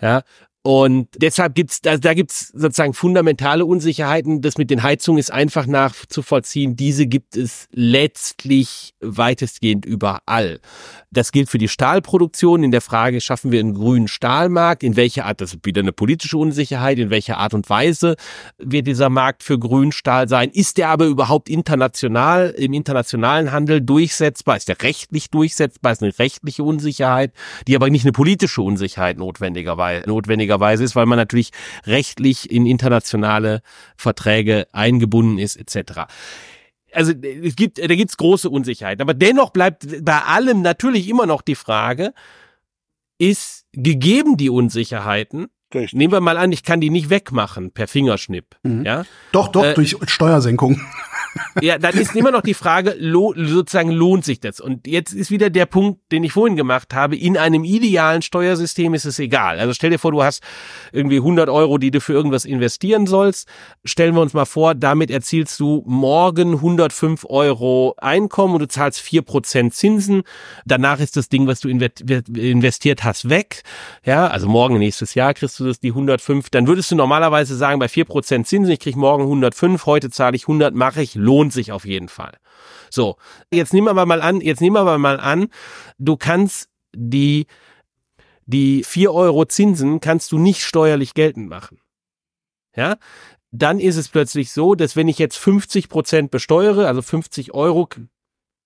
Ja, und deshalb gibt's, da, da gibt's sozusagen fundamentale Unsicherheiten. Das mit den Heizungen ist einfach nachzuvollziehen. Diese gibt es letztlich weitestgehend überall. Das gilt für die Stahlproduktion. In der Frage, schaffen wir einen grünen Stahlmarkt? In welcher Art, das ist wieder eine politische Unsicherheit, in welcher Art und Weise wird dieser Markt für Grünstahl sein? Ist der aber überhaupt international, im internationalen Handel durchsetzbar? Ist der rechtlich durchsetzbar? Ist eine rechtliche Unsicherheit, die aber nicht eine politische Unsicherheit notwendigerweise, notwendigerweise notwendigerweise ist, weil man natürlich rechtlich in internationale Verträge eingebunden ist etc also es gibt, da gibt's große Unsicherheiten. Aber dennoch bleibt bei allem natürlich immer noch die Frage, ist gegeben die Unsicherheiten, Richtig. nehmen wir mal an, ich kann die nicht wegmachen per Fingerschnipp. Mhm. Ja? Doch, doch, äh, durch Steuersenkung. Ja, dann ist immer noch die Frage, lo, sozusagen lohnt sich das? Und jetzt ist wieder der Punkt, den ich vorhin gemacht habe. In einem idealen Steuersystem ist es egal. Also stell dir vor, du hast irgendwie 100 Euro, die du für irgendwas investieren sollst. Stellen wir uns mal vor, damit erzielst du morgen 105 Euro Einkommen und du zahlst 4% Zinsen. Danach ist das Ding, was du investiert hast, weg. Ja, also morgen, nächstes Jahr kriegst du das, die 105. Dann würdest du normalerweise sagen, bei 4% Zinsen, ich krieg morgen 105, heute zahle ich 100, mache ich lohnt sich auf jeden Fall. So, jetzt nehmen wir mal an, jetzt nehmen wir mal an, du kannst die, die vier Euro Zinsen kannst du nicht steuerlich geltend machen. Ja, dann ist es plötzlich so, dass wenn ich jetzt 50 Prozent besteuere, also 50 Euro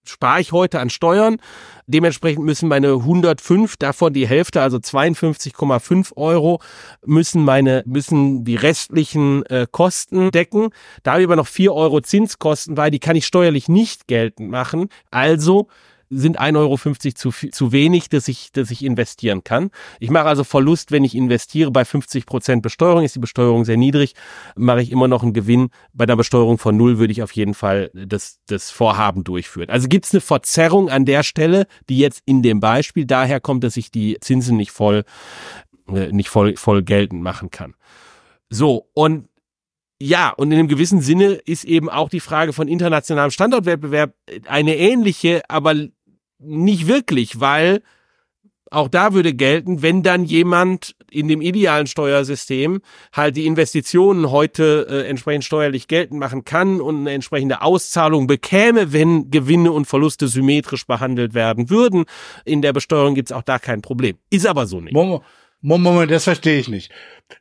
spare ich heute an Steuern. Dementsprechend müssen meine 105, davon die Hälfte, also 52,5 Euro, müssen meine, müssen die restlichen äh, Kosten decken. Da habe ich aber noch 4 Euro Zinskosten, weil die kann ich steuerlich nicht geltend machen. Also sind 1,50 Euro zu, zu wenig, dass ich, dass ich investieren kann. Ich mache also Verlust, wenn ich investiere. Bei 50 Prozent Besteuerung ist die Besteuerung sehr niedrig, mache ich immer noch einen Gewinn. Bei der Besteuerung von null würde ich auf jeden Fall das, das Vorhaben durchführen. Also gibt es eine Verzerrung an der Stelle, die jetzt in dem Beispiel daher kommt, dass ich die Zinsen nicht voll, äh, nicht voll, voll geltend machen kann. So, und ja, und in einem gewissen Sinne ist eben auch die Frage von internationalem Standortwettbewerb eine ähnliche, aber nicht wirklich, weil auch da würde gelten, wenn dann jemand in dem idealen Steuersystem halt die Investitionen heute äh, entsprechend steuerlich geltend machen kann und eine entsprechende Auszahlung bekäme, wenn Gewinne und Verluste symmetrisch behandelt werden würden. In der Besteuerung gibt's auch da kein Problem. Ist aber so nicht. Moment, Moment das verstehe ich nicht.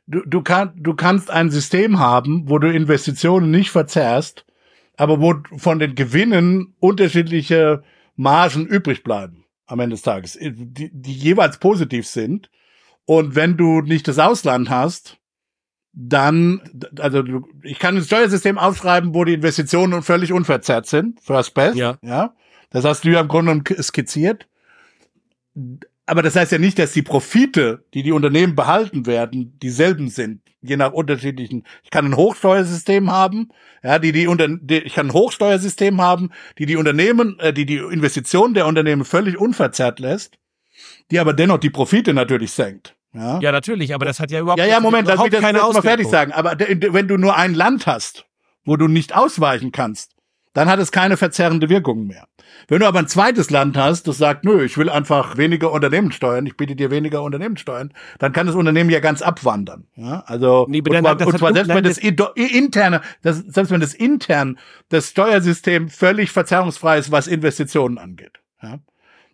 Du, du, kann, du kannst ein System haben, wo du Investitionen nicht verzerrst, aber wo von den Gewinnen unterschiedliche Margen übrig bleiben am Ende des Tages, äh, die, die jeweils positiv sind. Und wenn du nicht das Ausland hast, dann, also ich kann ein Steuersystem aufschreiben, wo die Investitionen völlig unverzerrt sind, first best, ja. ja. Das hast du ja im Grunde skizziert. Aber das heißt ja nicht, dass die Profite, die die Unternehmen behalten werden, dieselben sind je nach unterschiedlichen. Ich kann ein Hochsteuersystem haben, ja, die die unter, die, ich kann ein Hochsteuersystem haben, die die Unternehmen, äh, die die Investitionen der Unternehmen völlig unverzerrt lässt, die aber dennoch die Profite natürlich senkt. Ja, ja natürlich, aber das hat ja überhaupt ja ja Moment, lass mich das keine mal fertig sagen. Aber wenn du nur ein Land hast, wo du nicht ausweichen kannst, dann hat es keine verzerrende Wirkung mehr. Wenn du aber ein zweites Land hast, das sagt, nö, ich will einfach weniger Unternehmenssteuern, ich biete dir weniger Unternehmenssteuern, dann kann das Unternehmen ja ganz abwandern. Ja, also nee, und zwar, und zwar selbst wenn das interne, das, selbst wenn das intern das Steuersystem völlig verzerrungsfrei ist, was Investitionen angeht. Ja.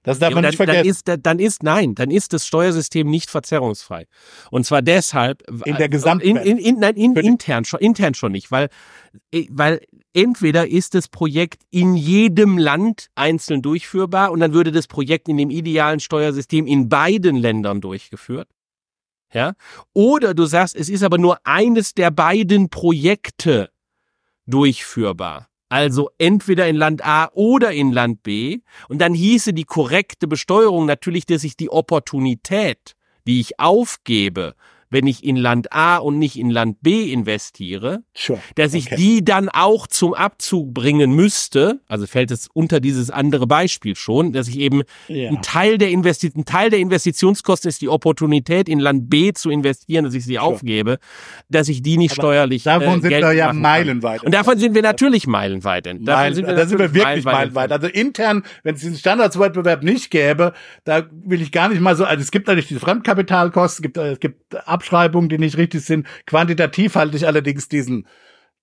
Das darf ja, man dann, nicht vergessen. Dann ist, dann ist, nein, dann ist das Steuersystem nicht verzerrungsfrei. Und zwar deshalb. In der Gesamtwelt. In, in, in, nein, in, intern schon, intern schon nicht, weil, weil entweder ist das Projekt in jedem Land einzeln durchführbar und dann würde das Projekt in dem idealen Steuersystem in beiden Ländern durchgeführt. Ja? Oder du sagst, es ist aber nur eines der beiden Projekte durchführbar. Also entweder in Land A oder in Land B. Und dann hieße die korrekte Besteuerung natürlich, dass ich die Opportunität, die ich aufgebe, wenn ich in Land A und nicht in Land B investiere, sure. dass ich okay. die dann auch zum Abzug bringen müsste, also fällt es unter dieses andere Beispiel schon, dass ich eben ja. ein Teil der Investi ein Teil der Investitionskosten ist die Opportunität in Land B zu investieren, dass ich sie sure. aufgebe, dass ich die nicht Aber steuerlich davon äh, sind wir ja meilenweit. Und davon sind wir natürlich meilenweit. Davon Meilen, sind wir da sind wir wirklich meilenweit. meilenweit. Also intern, wenn es diesen Standardswettbewerb nicht gäbe, da will ich gar nicht mal so, also es gibt natürlich diese Fremdkapitalkosten, es gibt, äh, es gibt Abschreibungen, die nicht richtig sind. Quantitativ halte ich allerdings diesen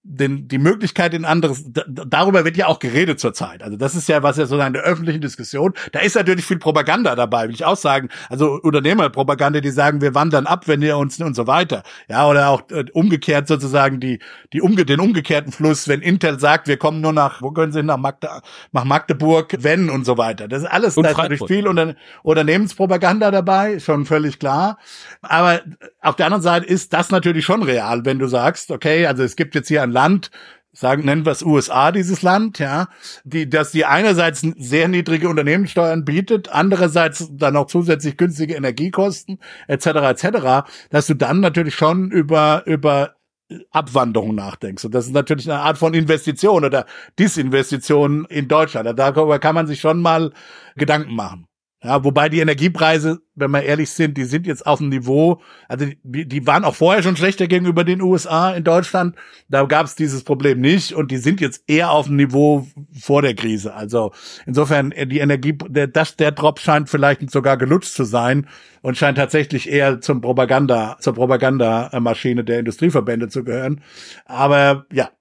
den, die Möglichkeit in anderes, darüber wird ja auch geredet zurzeit. Also das ist ja was ja so in der öffentlichen Diskussion. Da ist natürlich viel Propaganda dabei, will ich auch sagen. Also Unternehmerpropaganda, die sagen, wir wandern ab, wenn ihr uns und so weiter. Ja, oder auch äh, umgekehrt sozusagen die, die umge den umgekehrten Fluss, wenn Intel sagt, wir kommen nur nach, wo können sie nach, Magde nach Magdeburg, wenn und so weiter. Das ist alles, da ist natürlich viel Unter Unternehmenspropaganda dabei, schon völlig klar. Aber auf der anderen Seite ist das natürlich schon real, wenn du sagst, okay, also es gibt jetzt hier ein Land, sagen, nennen wir es USA, dieses Land, ja, die, dass die einerseits sehr niedrige Unternehmenssteuern bietet, andererseits dann auch zusätzlich günstige Energiekosten, etc., etc., dass du dann natürlich schon über, über Abwanderung nachdenkst. Und das ist natürlich eine Art von Investition oder Disinvestition in Deutschland. Darüber kann man sich schon mal Gedanken machen. Ja, wobei die Energiepreise, wenn wir ehrlich sind, die sind jetzt auf dem Niveau, also die, die waren auch vorher schon schlechter gegenüber den USA in Deutschland. Da gab es dieses Problem nicht und die sind jetzt eher auf dem Niveau vor der Krise. Also insofern äh, die Energie, der, das, der Drop scheint vielleicht sogar gelutscht zu sein und scheint tatsächlich eher zum Propaganda, zur Propagandamaschine der Industrieverbände zu gehören. Aber ja,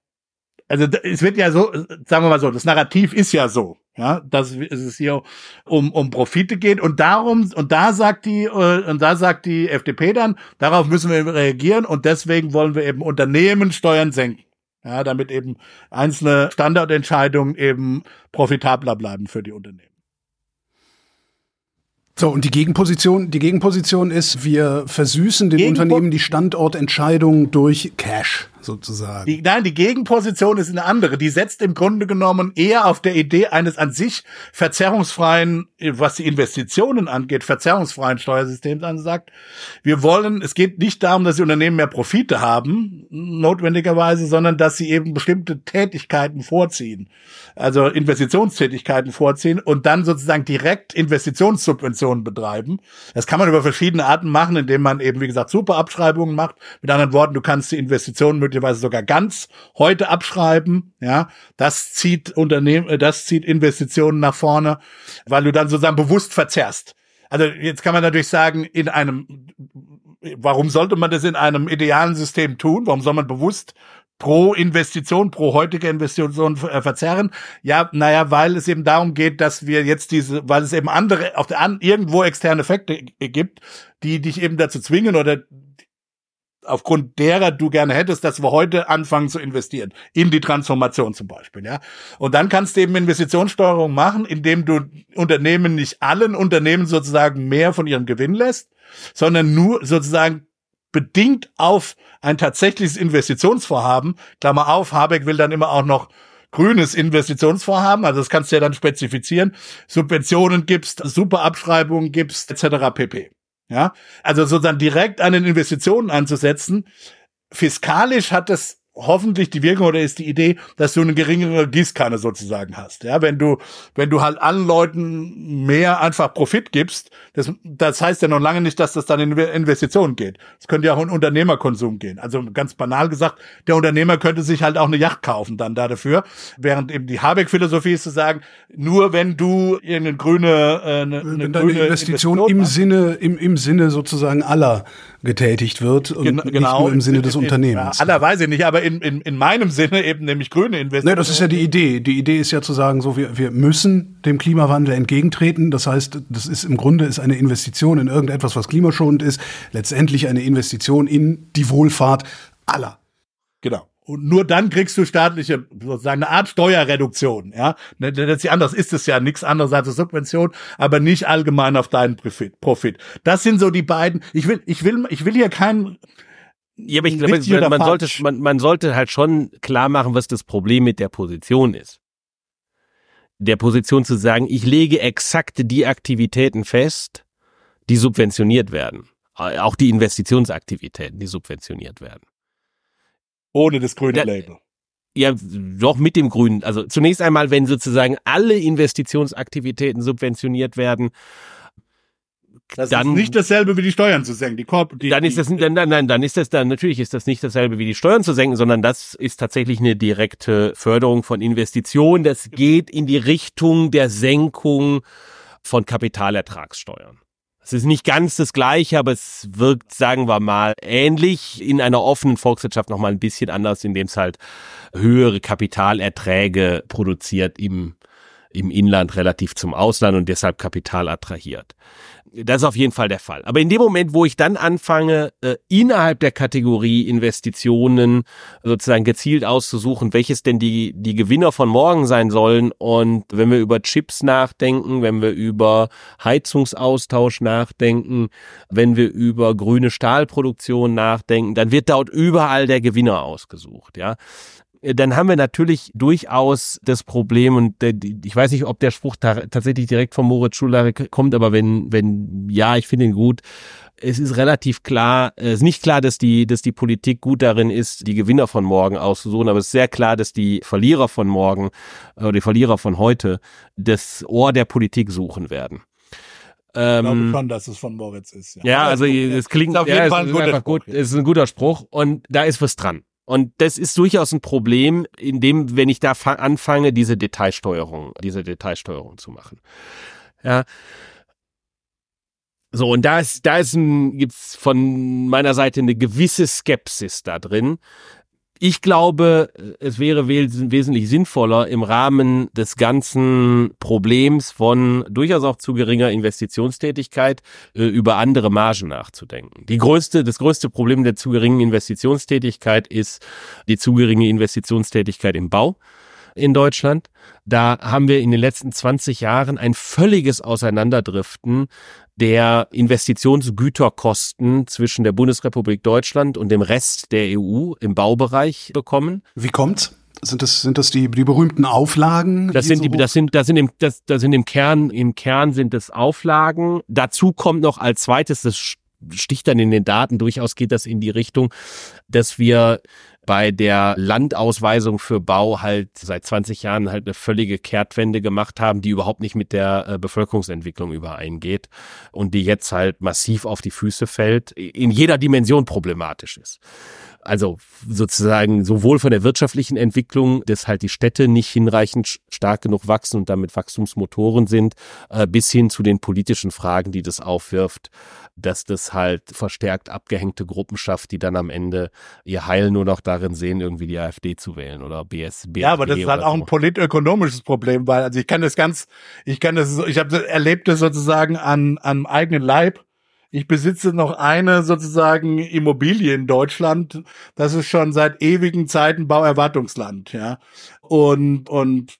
also es wird ja so, sagen wir mal so, das Narrativ ist ja so, ja, dass es hier um, um Profite geht und darum, und da sagt die, äh, und da sagt die FDP dann, darauf müssen wir reagieren und deswegen wollen wir eben Unternehmen Steuern senken. Ja, damit eben einzelne Standardentscheidungen eben profitabler bleiben für die Unternehmen. So, und die Gegenposition, die Gegenposition ist, wir versüßen den Gegenpo Unternehmen die Standortentscheidung durch Cash sozusagen. Die, nein, die Gegenposition ist eine andere. Die setzt im Grunde genommen eher auf der Idee eines an sich verzerrungsfreien, was die Investitionen angeht, verzerrungsfreien Steuersystems an, sagt, wir wollen, es geht nicht darum, dass die Unternehmen mehr Profite haben, notwendigerweise, sondern dass sie eben bestimmte Tätigkeiten vorziehen. Also Investitionstätigkeiten vorziehen und dann sozusagen direkt Investitionssubventionen betreiben. Das kann man über verschiedene Arten machen, indem man eben, wie gesagt, Superabschreibungen macht. Mit anderen Worten, du kannst die Investitionen möglicherweise möglicherweise sogar ganz heute abschreiben, ja, das zieht Unternehmen, äh, das zieht Investitionen nach vorne, weil du dann sozusagen bewusst verzerrst. Also jetzt kann man natürlich sagen, in einem, warum sollte man das in einem idealen System tun? Warum soll man bewusst pro Investition, pro heutige Investition äh, verzerren? Ja, naja, weil es eben darum geht, dass wir jetzt diese, weil es eben andere, auf der an, irgendwo externe Effekte gibt, die dich eben dazu zwingen oder aufgrund derer du gerne hättest, dass wir heute anfangen zu investieren. In die Transformation zum Beispiel, ja. Und dann kannst du eben Investitionssteuerung machen, indem du Unternehmen nicht allen Unternehmen sozusagen mehr von ihrem Gewinn lässt, sondern nur sozusagen bedingt auf ein tatsächliches Investitionsvorhaben. Klammer auf, Habeck will dann immer auch noch grünes Investitionsvorhaben, also das kannst du ja dann spezifizieren, Subventionen gibst, Superabschreibungen gibst, etc. pp. Ja, also sozusagen direkt an den Investitionen anzusetzen. Fiskalisch hat es hoffentlich die Wirkung oder ist die Idee, dass du eine geringere Gießkanne sozusagen hast. Ja, wenn du, wenn du halt allen Leuten mehr einfach Profit gibst, das, das heißt ja noch lange nicht, dass das dann in Investitionen geht. Es könnte ja auch in Unternehmerkonsum gehen. Also ganz banal gesagt, der Unternehmer könnte sich halt auch eine Yacht kaufen dann da dafür. Während eben die Habeck-Philosophie ist zu sagen, nur wenn du eine grüne, äh, eine, eine grüne Investition, Investition im Sinne, im, im Sinne sozusagen aller getätigt wird und genau, nicht nur im Sinne des in, Unternehmens. Ja, aller weiß ich nicht, aber in, in, in meinem Sinne eben nämlich grüne Investitionen. Nee, das ist ja die Idee. Die Idee ist ja zu sagen, so wir, wir müssen dem Klimawandel entgegentreten. Das heißt, das ist im Grunde ist eine Investition in irgendetwas, was klimaschonend ist, letztendlich eine Investition in die Wohlfahrt aller. Genau. Und nur dann kriegst du staatliche, sozusagen eine Art Steuerreduktion, ja. Letztlich anders ist es ja nichts anderes als eine Subvention, aber nicht allgemein auf deinen Profit. Profit. Das sind so die beiden. Ich will, ich will, ich will hier keinen, ja, aber ich glaube, man, man sollte, man, man sollte halt schon klar machen, was das Problem mit der Position ist. Der Position zu sagen, ich lege exakt die Aktivitäten fest, die subventioniert werden. Auch die Investitionsaktivitäten, die subventioniert werden. Ohne das grüne Label. Ja, doch mit dem Grünen. Also zunächst einmal, wenn sozusagen alle Investitionsaktivitäten subventioniert werden, Das dann- ist nicht dasselbe wie die Steuern zu senken. Die Korb, die, dann ist das, nein, nein, dann ist das dann, natürlich ist das nicht dasselbe wie die Steuern zu senken, sondern das ist tatsächlich eine direkte Förderung von Investitionen. Das geht in die Richtung der Senkung von Kapitalertragssteuern. Es ist nicht ganz das Gleiche, aber es wirkt, sagen wir mal, ähnlich in einer offenen Volkswirtschaft nochmal ein bisschen anders, indem es halt höhere Kapitalerträge produziert im, im Inland relativ zum Ausland und deshalb Kapital attrahiert. Das ist auf jeden Fall der Fall. Aber in dem Moment, wo ich dann anfange, äh, innerhalb der Kategorie Investitionen sozusagen gezielt auszusuchen, welches denn die, die Gewinner von morgen sein sollen und wenn wir über Chips nachdenken, wenn wir über Heizungsaustausch nachdenken, wenn wir über grüne Stahlproduktion nachdenken, dann wird dort überall der Gewinner ausgesucht, ja dann haben wir natürlich durchaus das Problem und der, ich weiß nicht, ob der Spruch ta tatsächlich direkt von Moritz Schuller kommt, aber wenn, wenn ja, ich finde ihn gut. Es ist relativ klar, es ist nicht klar, dass die, dass die Politik gut darin ist, die Gewinner von morgen auszusuchen, aber es ist sehr klar, dass die Verlierer von morgen äh, oder die Verlierer von heute das Ohr der Politik suchen werden. ich glaube Ähm, schon, dass es von Moritz ist. ja, also es klingt Ist auf jeden ja, Fall ein guter einfach Spruch, gut. ja. Es ist ein guter Spruch und da ist was dran. Und das ist durchaus ein Problem, in dem, wenn ich da fa- anfange, diese Detailsteuerung, diese Detailsteuerung zu machen. Ja. So, und da ist, da ist ein, gibt's von meiner Seite eine gewisse Skepsis da drin. Ich glaube, es wäre wesentlich sinnvoller, im Rahmen des ganzen Problems von durchaus auch zu geringer Investitionstätigkeit äh, über andere Margen nachzudenken. Die größte, das größte Problem der zu geringen Investitionstätigkeit ist die zu geringe Investitionstätigkeit im Bau in Deutschland. Da haben wir in den letzten 20 Jahren ein völliges Auseinanderdriften der Investitionsgüterkosten zwischen der Bundesrepublik Deutschland und dem Rest der EU im Baubereich bekommen. Wie kommt's? Sind das, sind das die, die berühmten Auflagen? Das sind, die, das sind, das sind im, das, das sind im Kern, im Kern sind es Auflagen. Dazu kommt noch als zweites, das sticht dann in den Daten, durchaus geht das in die Richtung, dass wir bei der Landausweisung für Bau halt seit 20 Jahren halt eine völlige Kehrtwende gemacht haben, die überhaupt nicht mit der äh, Bevölkerungsentwicklung übereingeht und die jetzt halt massiv auf die Füße fällt, in jeder Dimension problematisch ist also sozusagen sowohl von der wirtschaftlichen Entwicklung, dass halt die Städte nicht hinreichend stark genug wachsen und damit Wachstumsmotoren sind, äh, bis hin zu den politischen Fragen, die das aufwirft, dass das halt verstärkt abgehängte Gruppen schafft, die dann am Ende ihr Heil nur noch darin sehen, irgendwie die AfD zu wählen oder BS. BSB ja, aber das ist halt auch so. ein politökonomisches Problem, weil also ich kann das ganz, ich kann das, ich habe erlebt das sozusagen an, an eigenen Leib ich besitze noch eine sozusagen Immobilie in Deutschland. Das ist schon seit ewigen Zeiten Bauerwartungsland, ja. Und, und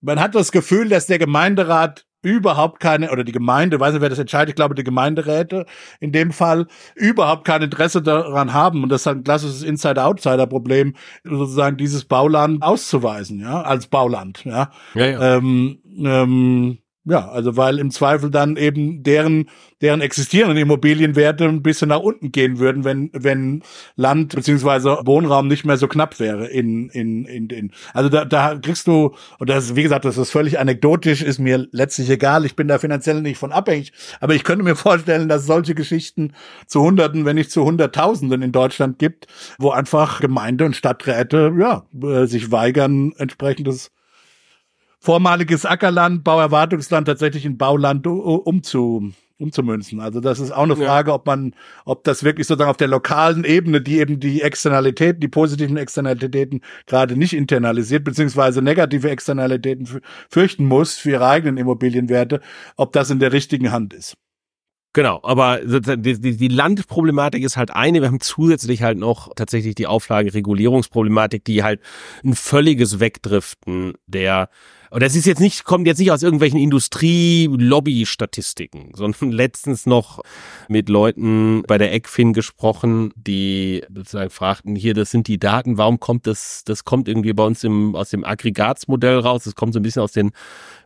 man hat das Gefühl, dass der Gemeinderat überhaupt keine, oder die Gemeinde, weiß nicht, wer das entscheidet, ich glaube, die Gemeinderäte in dem Fall überhaupt kein Interesse daran haben. Und das ist ein klassisches Insider-Outsider-Problem, sozusagen dieses Bauland auszuweisen, ja, als Bauland, ja. ja, ja. Ähm, ähm, ja, also weil im Zweifel dann eben deren, deren existierenden Immobilienwerte ein bisschen nach unten gehen würden, wenn, wenn Land beziehungsweise Wohnraum nicht mehr so knapp wäre in, in, in, in. Also da, da kriegst du, und das ist, wie gesagt, das ist völlig anekdotisch, ist mir letztlich egal, ich bin da finanziell nicht von abhängig, aber ich könnte mir vorstellen, dass solche Geschichten zu Hunderten, wenn nicht zu Hunderttausenden in Deutschland gibt, wo einfach Gemeinde und Stadträte, ja, äh, sich weigern, entsprechendes vormaliges Ackerland, Bauerwartungsland tatsächlich in Bauland umzu, umzumünzen. Also das ist auch eine Frage, ja. ob man, ob das wirklich sozusagen auf der lokalen Ebene, die eben die Externalitäten, die positiven Externalitäten gerade nicht internalisiert, beziehungsweise negative Externalitäten fürchten muss für ihre eigenen Immobilienwerte, ob das in der richtigen Hand ist. Genau, aber die, die, die Landproblematik ist halt eine. Wir haben zusätzlich halt noch tatsächlich die Auflagenregulierungsproblematik, die halt ein völliges Wegdriften der und das ist jetzt nicht, kommt jetzt nicht aus irgendwelchen Industrie-Lobby-Statistiken, sondern letztens noch mit Leuten bei der ECFIN gesprochen, die sozusagen fragten, hier, das sind die Daten, warum kommt das, das kommt irgendwie bei uns im, aus dem Aggregatsmodell raus, das kommt so ein bisschen aus den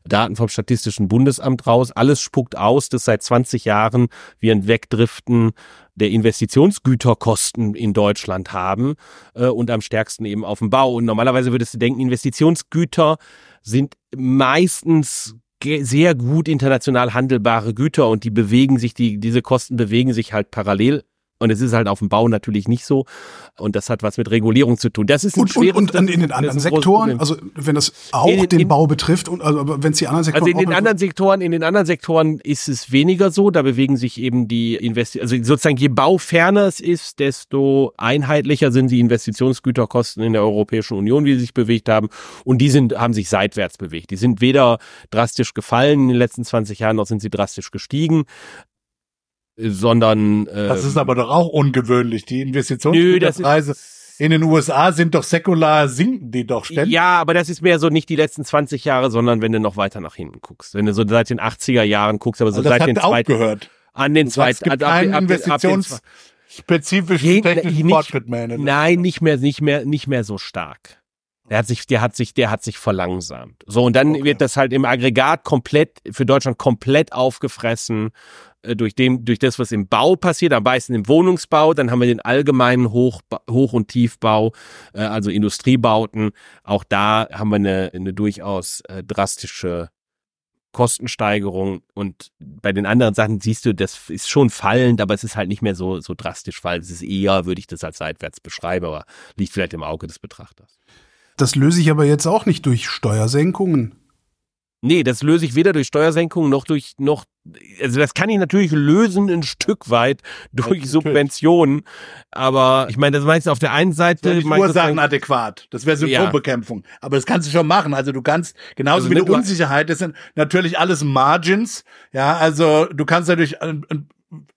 Daten vom Statistischen Bundesamt raus. Alles spuckt aus, dass seit 20 Jahren wir ein Wegdriften der Investitionsgüterkosten in Deutschland haben äh, und am stärksten eben auf dem Bau. Und normalerweise würdest du denken, Investitionsgüter sind meistens sehr gut international handelbare Güter und die bewegen sich, die, diese Kosten bewegen sich halt parallel und es ist halt auf dem Bau natürlich nicht so. Und das hat was mit Regulierung zu tun. Das ist ein und, schweres, und, und in den anderen Sektoren, also wenn das auch in, den in, Bau betrifft, und also wenn es die anderen Sektoren. Also in den anderen Sektoren, in den anderen Sektoren ist es weniger so. Da bewegen sich eben die Investitionen, also sozusagen je bauferner es ist, desto einheitlicher sind die Investitionsgüterkosten in der Europäischen Union, wie sie sich bewegt haben. Und die sind, haben sich seitwärts bewegt. Die sind weder drastisch gefallen in den letzten 20 Jahren, noch sind sie drastisch gestiegen sondern äh, Das ist aber doch auch ungewöhnlich. Die Investitionspreise in den USA sind doch säkular, sinken die doch ständig. Ja, aber das ist mehr so nicht die letzten 20 Jahre, sondern wenn du noch weiter nach hinten guckst. Wenn du so seit den 80er Jahren guckst, aber so also seit den zweiten gehört. An den zweiten es keinen Investitions spezifischen technischen Fortschritt mehr. Nein, nicht mehr, nicht mehr, nicht mehr so stark. Der hat sich, der hat sich, der hat sich verlangsamt. So, und dann okay. wird das halt im Aggregat komplett, für Deutschland komplett aufgefressen durch dem, durch das, was im Bau passiert, am meisten im Wohnungsbau, dann haben wir den allgemeinen Hoch, Hoch- und Tiefbau, äh, also Industriebauten. Auch da haben wir eine, eine durchaus äh, drastische Kostensteigerung und bei den anderen Sachen siehst du, das ist schon fallend, aber es ist halt nicht mehr so, so drastisch fallend. Es ist eher, würde ich das als seitwärts beschreiben, aber liegt vielleicht im Auge des Betrachters. Das löse ich aber jetzt auch nicht durch Steuersenkungen. Nee, das löse ich weder durch Steuersenkungen noch durch noch also das kann ich natürlich lösen ein Stück weit durch Subventionen, aber ich meine, das meinst du auf der einen Seite nicht Ursachen adäquat. Das wäre Symptombekämpfung, ja. aber das kannst du schon machen. Also du kannst genauso also wie eine Unsicherheit, das sind natürlich alles Margins, ja, also du kannst natürlich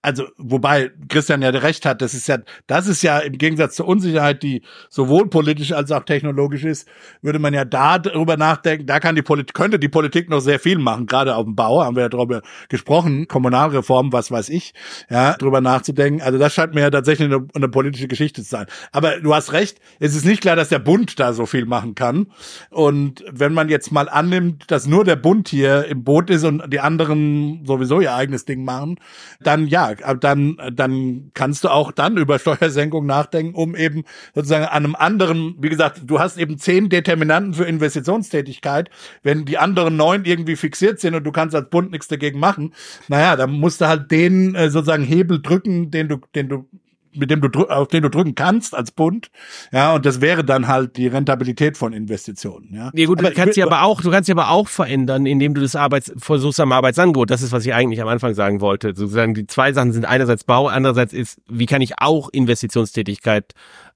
also wobei Christian ja recht hat, das ist ja, das ist ja im Gegensatz zur Unsicherheit, die sowohl politisch als auch technologisch ist, würde man ja da darüber nachdenken, da kann die Politik, könnte die Politik noch sehr viel machen, gerade auf dem Bau, haben wir ja darüber gesprochen, Kommunalreform, was weiß ich, ja, drüber nachzudenken. Also das scheint mir ja tatsächlich eine, eine politische Geschichte zu sein. Aber du hast recht, es ist nicht klar, dass der Bund da so viel machen kann. Und wenn man jetzt mal annimmt, dass nur der Bund hier im Boot ist und die anderen sowieso ihr eigenes Ding machen, dann dann ja, dann, dann kannst du auch dann über Steuersenkung nachdenken, um eben sozusagen an einem anderen, wie gesagt, du hast eben zehn Determinanten für Investitionstätigkeit. Wenn die anderen neun irgendwie fixiert sind und du kannst als Bund nichts dagegen machen, naja, dann musst du halt den äh, sozusagen Hebel drücken, den du, den du mit dem du auf den du drücken kannst als Bund. Ja, und das wäre dann halt die Rentabilität von Investitionen. Ja, nee, gut, aber du kannst sie aber auch, du kannst sie aber auch verändern, indem du das Arbeits versuchst am Arbeitsangebot. Das ist, was ich eigentlich am Anfang sagen wollte. Sozusagen die zwei Sachen sind einerseits Bau, andererseits ist, wie kann ich auch Investitionstätigkeit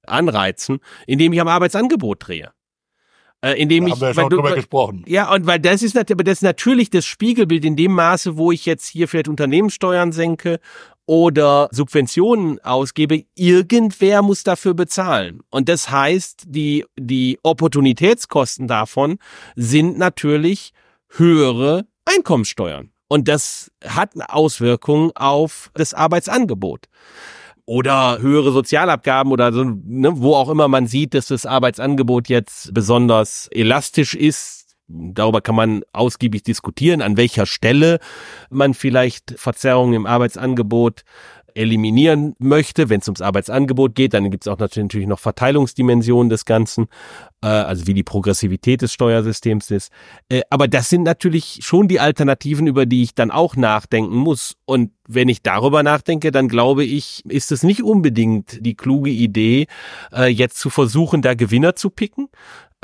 anreizen, indem ich am Arbeitsangebot drehe äh, indem ich, haben wir ja schon drüber gesprochen. Ja, und weil das ist, das ist natürlich das Spiegelbild in dem Maße, wo ich jetzt hier vielleicht Unternehmenssteuern senke oder Subventionen ausgebe, irgendwer muss dafür bezahlen. Und das heißt, die, die Opportunitätskosten davon sind natürlich höhere Einkommenssteuern. Und das hat eine Auswirkung auf das Arbeitsangebot. Oder höhere Sozialabgaben oder so, ne, wo auch immer man sieht, dass das Arbeitsangebot jetzt besonders elastisch ist, Darüber kann man ausgiebig diskutieren, an welcher Stelle man vielleicht Verzerrungen im Arbeitsangebot eliminieren möchte. Wenn es ums Arbeitsangebot geht, dann gibt es auch natürlich noch Verteilungsdimensionen des Ganzen, äh, also wie die Progressivität des Steuersystems ist. Äh, aber das sind natürlich schon die Alternativen, über die ich dann auch nachdenken muss. Und wenn ich darüber nachdenke, dann glaube ich, ist es nicht unbedingt die kluge Idee, äh, jetzt zu versuchen, da Gewinner zu picken,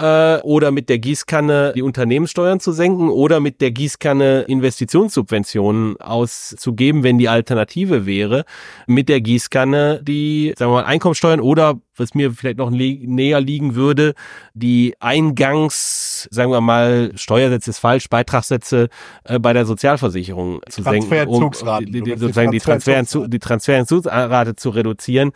äh, oder mit der Gießkanne die Unternehmenssteuern zu senken oder mit der Gießkanne Investitionssubventionen auszugeben, wenn die Alternative wäre, mit der Gießkanne die, sagen wir mal, Einkommensteuern oder was mir vielleicht noch näher liegen würde, die Eingangs, sagen wir mal, Steuersätze ist falsch, Beitragssätze äh, bei der Sozialversicherung zu senken, um die, die, sozusagen die, Transfer die Transferentzugsrate zu reduzieren,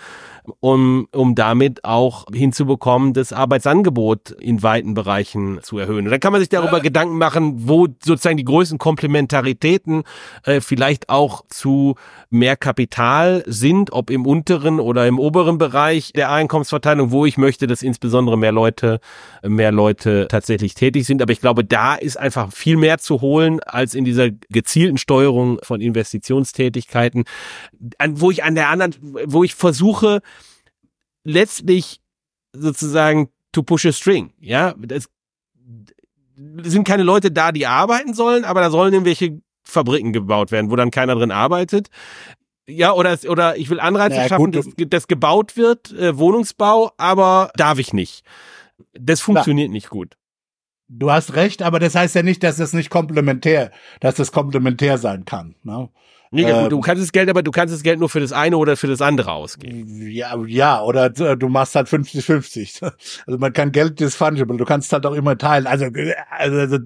um, um damit auch hinzubekommen, das Arbeitsangebot in weiten Bereichen zu erhöhen. Und dann kann man sich darüber ja. Gedanken machen, wo sozusagen die größten Komplementaritäten äh, vielleicht auch zu mehr Kapital sind, ob im unteren oder im oberen Bereich der Einkommen Einkommensverteilung, wo ich möchte, dass insbesondere mehr Leute, mehr Leute tatsächlich tätig sind. Aber ich glaube, da ist einfach viel mehr zu holen als in dieser gezielten Steuerung von Investitionstätigkeiten, wo ich an der anderen, wo ich versuche, letztlich sozusagen to push a string. Ja, es sind keine Leute da, die arbeiten sollen, aber da sollen irgendwelche Fabriken gebaut werden, wo dann keiner drin arbeitet. Ja, oder, oder ich will Anreize naja, schaffen, dass, dass gebaut wird, äh, Wohnungsbau, aber darf ich nicht. Das funktioniert Klar. nicht gut. Du hast recht, aber das heißt ja nicht, dass das nicht komplementär, dass das komplementär sein kann. Ne? Nee, äh, du kannst das Geld, aber du kannst das Geld nur für das eine oder für das andere ausgeben. Ja, ja, oder du machst halt 50-50. Also man kann Geld ist fungible, du kannst halt auch immer teilen. Also, also, also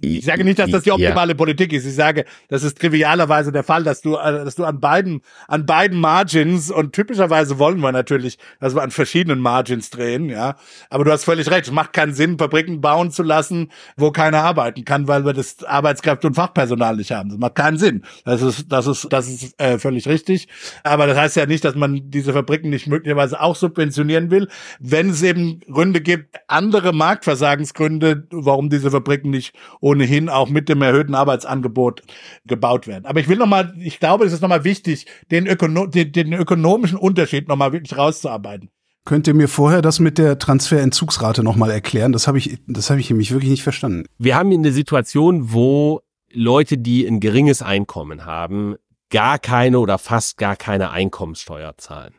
ich sage nicht, dass das die optimale ja. Politik ist. Ich sage, das ist trivialerweise der Fall, dass du, äh, dass du an beiden, an beiden Margins und typischerweise wollen wir natürlich, dass wir an verschiedenen Margins drehen, ja. Aber du hast völlig recht. Es macht keinen Sinn, Fabriken bauen zu lassen, wo keiner arbeiten kann, weil wir das Arbeitskräfte und Fachpersonal nicht haben. Das macht keinen Sinn. Das ist, das ist, das ist äh, völlig richtig. Aber das heißt ja nicht, dass man diese Fabriken nicht möglicherweise auch subventionieren will, wenn es eben Gründe gibt, andere Marktversagensgründe, warum diese Fabriken nicht ohnehin auch mit dem erhöhten Arbeitsangebot gebaut werden. Aber ich will nochmal, ich glaube, es ist nochmal wichtig, den, Ökono den, den ökonomischen Unterschied nochmal wirklich rauszuarbeiten. Könnt ihr mir vorher das mit der Transferentzugsrate nochmal erklären? Das habe ich, das habe ich nämlich wirklich nicht verstanden. Wir haben eine Situation, wo Leute, die ein geringes Einkommen haben, gar keine oder fast gar keine Einkommenssteuer zahlen.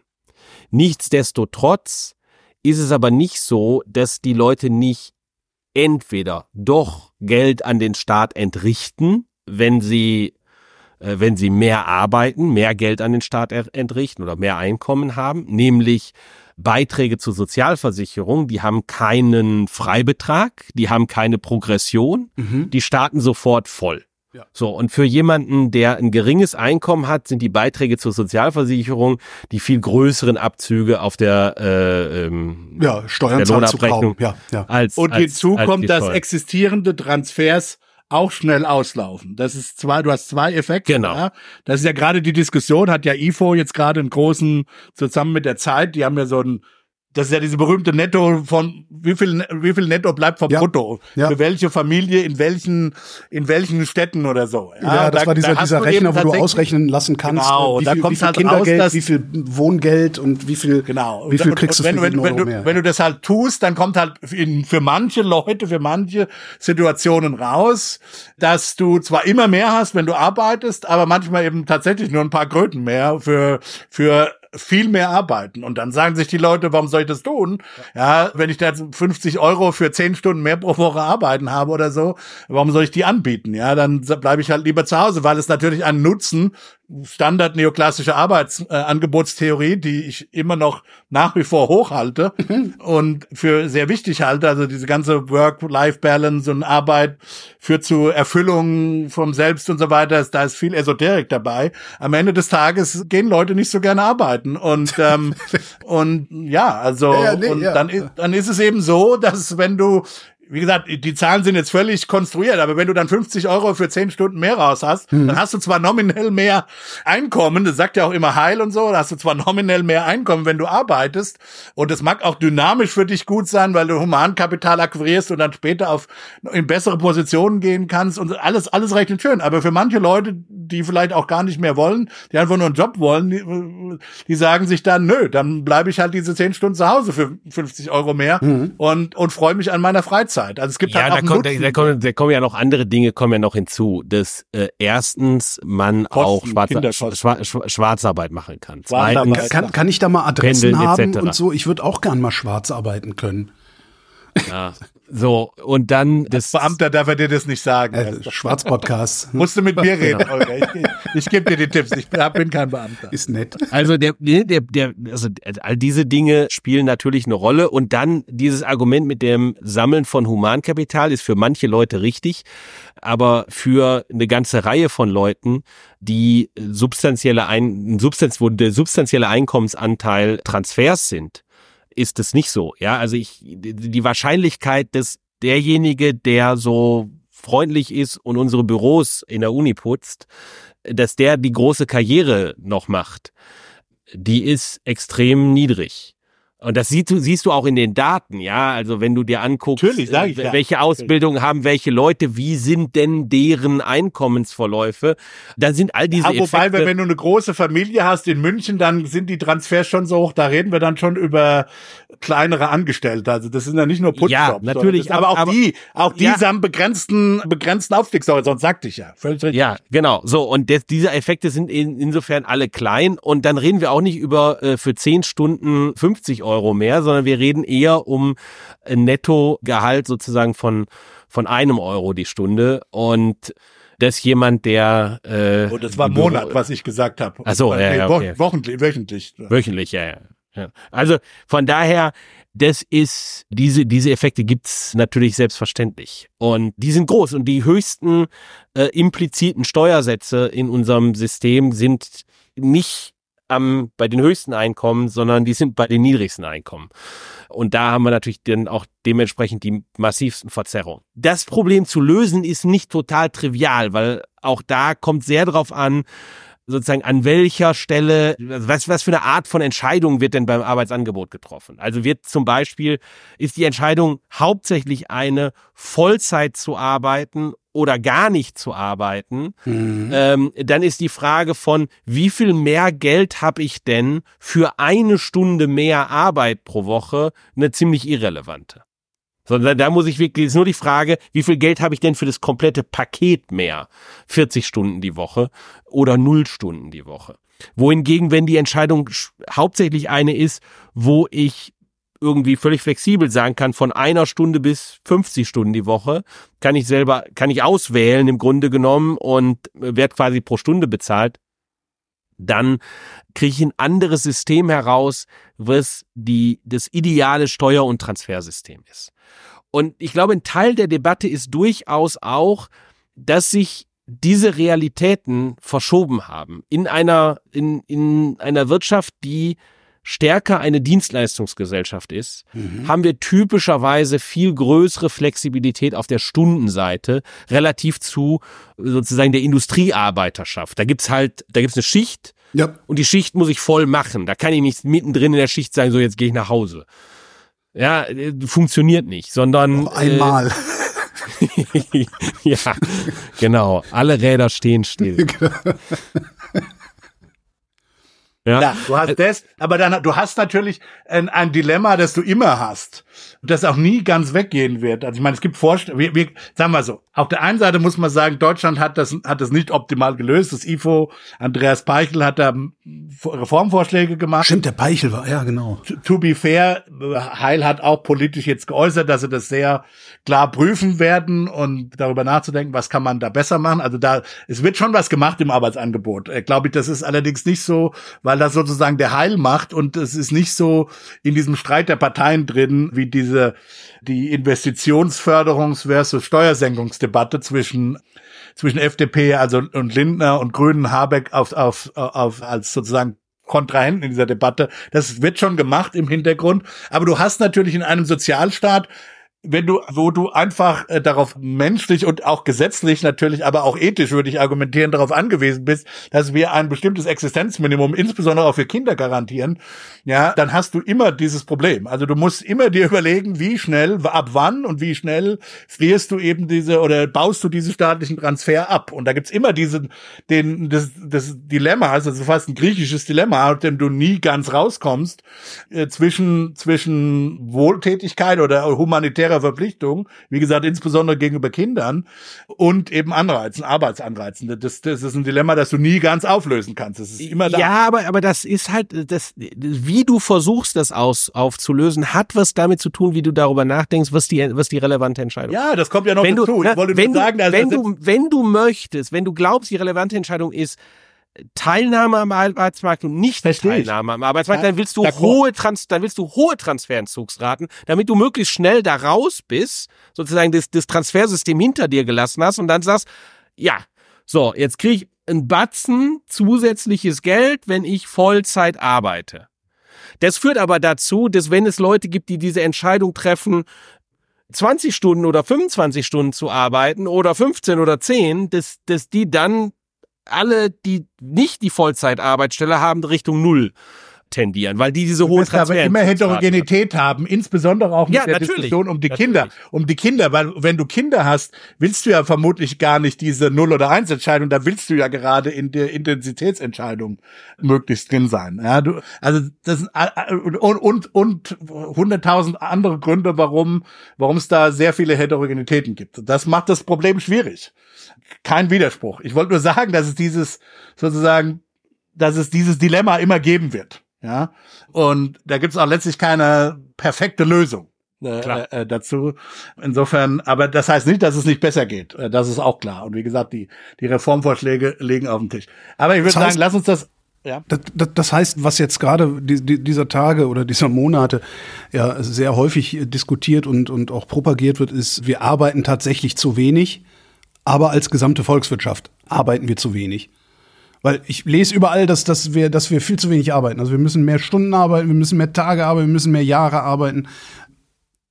Nichtsdestotrotz ist es aber nicht so, dass die Leute nicht entweder doch Geld an den Staat entrichten, wenn sie äh, wenn sie mehr arbeiten, mehr Geld an den Staat entrichten oder mehr Einkommen haben, nämlich Beiträge zur Sozialversicherung, die haben keinen Freibetrag, die haben keine Progression, mhm. die starten sofort voll. Ja. So, und für jemanden, der ein geringes Einkommen hat, sind die Beiträge zur Sozialversicherung die viel größeren Abzüge auf der, äh, ähm, ja, Steuern der Lohnabrechnung. Ja, ja. Als, und hinzu als, kommt, dass existierende Transfers auch schnell auslaufen. Das ist zwar, du hast zwei Effekte. Genau. Ja. Das ist ja gerade die Diskussion, hat ja IFO jetzt gerade einen großen, zusammen mit der Zeit, die haben ja so ein das ist ja diese berühmte Netto von wie viel wie viel Netto bleibt vom ja, Brutto ja. für welche Familie in welchen in welchen Städten oder so. Ja, ja das da, war dieser, da dieser Rechner, wo du ausrechnen lassen kannst, genau, wie viel, da wie viel halt Kindergeld, raus, wie viel Wohngeld und wie viel genau. wie viel kriegst und, du wenn, wenn, wenn, du, wenn du das halt tust, dann kommt halt in, für manche Leute, für manche Situationen raus, dass du zwar immer mehr hast, wenn du arbeitest, aber manchmal eben tatsächlich nur ein paar Kröten mehr für für viel mehr arbeiten. Und dann sagen sich die Leute, warum soll ich das tun? Ja, wenn ich da 50 Euro für 10 Stunden mehr pro Woche arbeiten habe oder so, warum soll ich die anbieten? Ja, dann bleibe ich halt lieber zu Hause, weil es natürlich einen Nutzen Standard neoklassische Arbeitsangebotstheorie, äh, die ich immer noch nach wie vor hochhalte mhm. und für sehr wichtig halte. Also diese ganze Work-Life-Balance und Arbeit führt zu Erfüllung vom Selbst und so weiter. Da ist viel Esoterik dabei. Am Ende des Tages gehen Leute nicht so gerne arbeiten und ähm, und ja, also ja, ja, nee, und ja. dann ist dann ist es eben so, dass wenn du wie gesagt, die Zahlen sind jetzt völlig konstruiert, aber wenn du dann 50 Euro für 10 Stunden mehr raus hast, mhm. dann hast du zwar nominell mehr Einkommen, das sagt ja auch immer Heil und so, da hast du zwar nominell mehr Einkommen, wenn du arbeitest und das mag auch dynamisch für dich gut sein, weil du Humankapital akquirierst und dann später auf in bessere Positionen gehen kannst und alles, alles recht und schön, aber für manche Leute, die vielleicht auch gar nicht mehr wollen, die einfach nur einen Job wollen, die, die sagen sich dann, nö, dann bleibe ich halt diese 10 Stunden zu Hause für 50 Euro mehr mhm. und, und freue mich an meiner Freizeit. Uhrzeit. Also es gibt ja, halt auch da, kommt, da, da, kommen, da kommen ja noch andere Dinge kommen ja noch hinzu, dass äh, erstens man Kosten, auch Schwarz, Schwar Schwarzarbeit machen kann. Zweitens, kann, kann ich da mal Adressen haben und so? Ich würde auch gern mal schwarz arbeiten können. Ja. So, und dann das. Als Beamter darf er dir das nicht sagen. Äh, Schwarzpodcast. Musst du mit mir reden, genau. Olga. Ich, ich gebe dir die Tipps. Ich bin kein Beamter. Ist nett. Also der, der, der, also all diese Dinge spielen natürlich eine Rolle. Und dann dieses Argument mit dem Sammeln von Humankapital ist für manche Leute richtig. Aber für eine ganze Reihe von Leuten, die substanzielle ein, substanz, wo der substanzielle Einkommensanteil Transfers sind, ist es nicht so. Ja, also ich, die Wahrscheinlichkeit, dass derjenige, der so freundlich ist und unsere Büros in der Uni putzt, dass der die große Karriere noch macht, die ist extrem niedrig. Und das siehst du, siehst du auch in den Daten, ja. Also wenn du dir anguckst, Natürlich, äh, welche ja. Ausbildung haben welche Leute, wie sind denn deren Einkommensverläufe, da sind all diese. Ja, wobei, Effekte, wenn du eine große Familie hast in München, dann sind die Transfers schon so hoch. Da reden wir dann schon über kleinere Angestellte. Also das sind ja nicht nur Putzjobs. Ja, natürlich. aber, auch aber, die, auch die ja. haben begrenzten, begrenzten Aufstiegshorizont, sagte ich ja. Völlig richtig. Ja, genau. So und das, diese Effekte sind in, insofern alle klein. Und dann reden wir auch nicht über äh, für zehn Stunden 50 Euro mehr, sondern wir reden eher um ein Nettogehalt sozusagen von, von einem Euro die Stunde und das jemand, der äh, oh, das war Monat, was ich gesagt habe. Ach so, ja, ja, okay. Wochentlich, wöchentlich. Wöchentlich, ja, ja, ja. Also von daher, das ist, diese, diese Effekte gibt's natürlich selbstverständlich. Und die sind groß und die höchsten äh, impliziten Steuersätze in unserem System sind nicht am, bei den höchsten Einkommen, sondern die sind bei den niedrigsten Einkommen. Und da haben wir natürlich dann auch dementsprechend die massivsten Verzerrungen. Das Problem zu lösen ist nicht total trivial, weil auch da kommt sehr drauf an, sozusagen an welcher Stelle, was, was für eine Art von Entscheidung wird denn beim Arbeitsangebot getroffen? Also wird zum Beispiel, ist die Entscheidung hauptsächlich eine, Vollzeit zu arbeiten oder gar nicht zu arbeiten, mhm. ähm, dann ist die Frage von, wie viel mehr Geld habe ich denn für eine Stunde mehr Arbeit pro Woche, eine ziemlich irrelevante. Sondern da muss ich wirklich, ist nur die Frage, wie viel Geld habe ich denn für das komplette Paket mehr? 40 Stunden die Woche oder 0 Stunden die Woche. Wohingegen, wenn die Entscheidung hauptsächlich eine ist, wo ich irgendwie völlig flexibel sagen kann, von einer Stunde bis 50 Stunden die Woche, kann ich selber, kann ich auswählen im Grunde genommen und werde quasi pro Stunde bezahlt, dann kriege ich ein anderes System heraus, was die, das ideale Steuer- und Transfersystem ist. Und ich glaube, ein Teil der Debatte ist durchaus auch, dass sich diese Realitäten verschoben haben in einer, in, in einer Wirtschaft, die stärker eine Dienstleistungsgesellschaft ist, mhm. haben wir typischerweise viel größere Flexibilität auf der Stundenseite relativ zu sozusagen der Industriearbeiterschaft. Da gibt's halt, da gibt's eine Schicht ja. und die Schicht muss ich voll machen. Da kann ich nicht mittendrin in der Schicht sagen, so jetzt gehe ich nach Hause. Ja, äh, funktioniert nicht, sondern Noch einmal. Äh, ja, genau. Alle Räder stehen still. Ja. ja. du hast das, aber dann du hast natürlich ein, ein Dilemma, das du immer hast das auch nie ganz weggehen wird. Also ich meine, es gibt Vorstellungen, wir, wir, sagen wir so, auf der einen Seite muss man sagen, Deutschland hat das, hat das nicht optimal gelöst. Das IFO, Andreas Peichel hat da Reformvorschläge gemacht. Stimmt, der Peichel war, ja, genau. To, to be fair, Heil hat auch politisch jetzt geäußert, dass sie das sehr klar prüfen werden und darüber nachzudenken, was kann man da besser machen. Also da, es wird schon was gemacht im Arbeitsangebot. Äh, Glaube ich, das ist allerdings nicht so, weil das sozusagen der Heil macht und es ist nicht so in diesem Streit der Parteien drin, wie diese, die Investitionsförderungs- versus Steuersenkungsdebatte zwischen zwischen FDP also und Lindner und Grünen Habeck auf, auf, auf als sozusagen Kontrahenten in dieser Debatte. Das wird schon gemacht im Hintergrund. Aber du hast natürlich in einem Sozialstaat wenn du, wo du einfach äh, darauf menschlich und auch gesetzlich natürlich, aber auch ethisch würde ich argumentieren, darauf angewiesen bist, dass wir ein bestimmtes Existenzminimum, insbesondere auch für Kinder garantieren, ja, dann hast du immer dieses Problem. Also du musst immer dir überlegen, wie schnell, ab wann und wie schnell frierst du eben diese oder baust du diese staatlichen Transfer ab. Und da gibt's immer diesen, den, das, das Dilemma, also fast ein griechisches Dilemma, aus dem du nie ganz rauskommst, äh, zwischen, zwischen Wohltätigkeit oder humanitärer ihrer Verpflichtung, wie gesagt, insbesondere gegenüber Kindern und eben Anreizen, Arbeitsanreizen. Das, das ist ein Dilemma, das du nie ganz auflösen kannst. Das ist immer da. Ja, aber, aber das ist halt, das, wie du versuchst, das aus, aufzulösen, hat was damit zu tun, wie du darüber nachdenkst, was die, was die relevante Entscheidung ist. Ja, das kommt ja noch wenn dazu. Du, ich wollte wenn nur sagen, dass wenn du, wenn du möchtest, wenn du glaubst, die relevante Entscheidung ist, Teilnahme am Arbeitsmarkt und nicht Versteh Teilnahme am Arbeitsmarkt, dann willst du hohe Trans dann willst du hohe Transferentzugsraten, damit du möglichst schnell da raus bist, sozusagen das, das Transfersystem hinter dir gelassen hast und dann sagst, ja, so, jetzt kriege ich ein Batzen zusätzliches Geld, wenn ich Vollzeit arbeite. Das führt aber dazu, dass wenn es Leute gibt, die diese Entscheidung treffen, 20 Stunden oder 25 Stunden zu arbeiten oder 15 oder 10, dass, dass die dann alle, die nicht die Vollzeitarbeitsstelle haben, Richtung Null tendieren, weil die diese hohen Transfer aber immer Heterogenität haben, insbesondere auch mit ja, der natürlich. Diskussion um die natürlich. Kinder, um die Kinder, weil wenn du Kinder hast, willst du ja vermutlich gar nicht diese Null oder Eins Entscheidung, da willst du ja gerade in der Intensitätsentscheidung möglichst drin sein. Ja, du, also das sind, und und und hunderttausend andere Gründe, warum warum es da sehr viele Heterogenitäten gibt. Das macht das Problem schwierig kein Widerspruch. Ich wollte nur sagen, dass es dieses sozusagen, dass es dieses Dilemma immer geben wird. Ja, und da gibt es auch letztlich keine perfekte Lösung. Äh, äh, dazu. Insofern, aber das heißt nicht, dass es nicht besser geht. Äh, das ist auch klar. Und wie gesagt, die, die Reformvorschläge liegen auf dem Tisch. Aber ich würde sagen, lass uns das ja. Das, das, das heißt, was jetzt gerade die, die, dieser Tage oder dieser Monate ja sehr häufig diskutiert und, und auch propagiert wird, ist, wir arbeiten tatsächlich zu wenig aber als gesamte Volkswirtschaft arbeiten wir zu wenig. Weil ich lese überall, dass, dass, wir, dass wir viel zu wenig arbeiten. Also wir müssen mehr Stunden arbeiten, wir müssen mehr Tage arbeiten, wir müssen mehr Jahre arbeiten.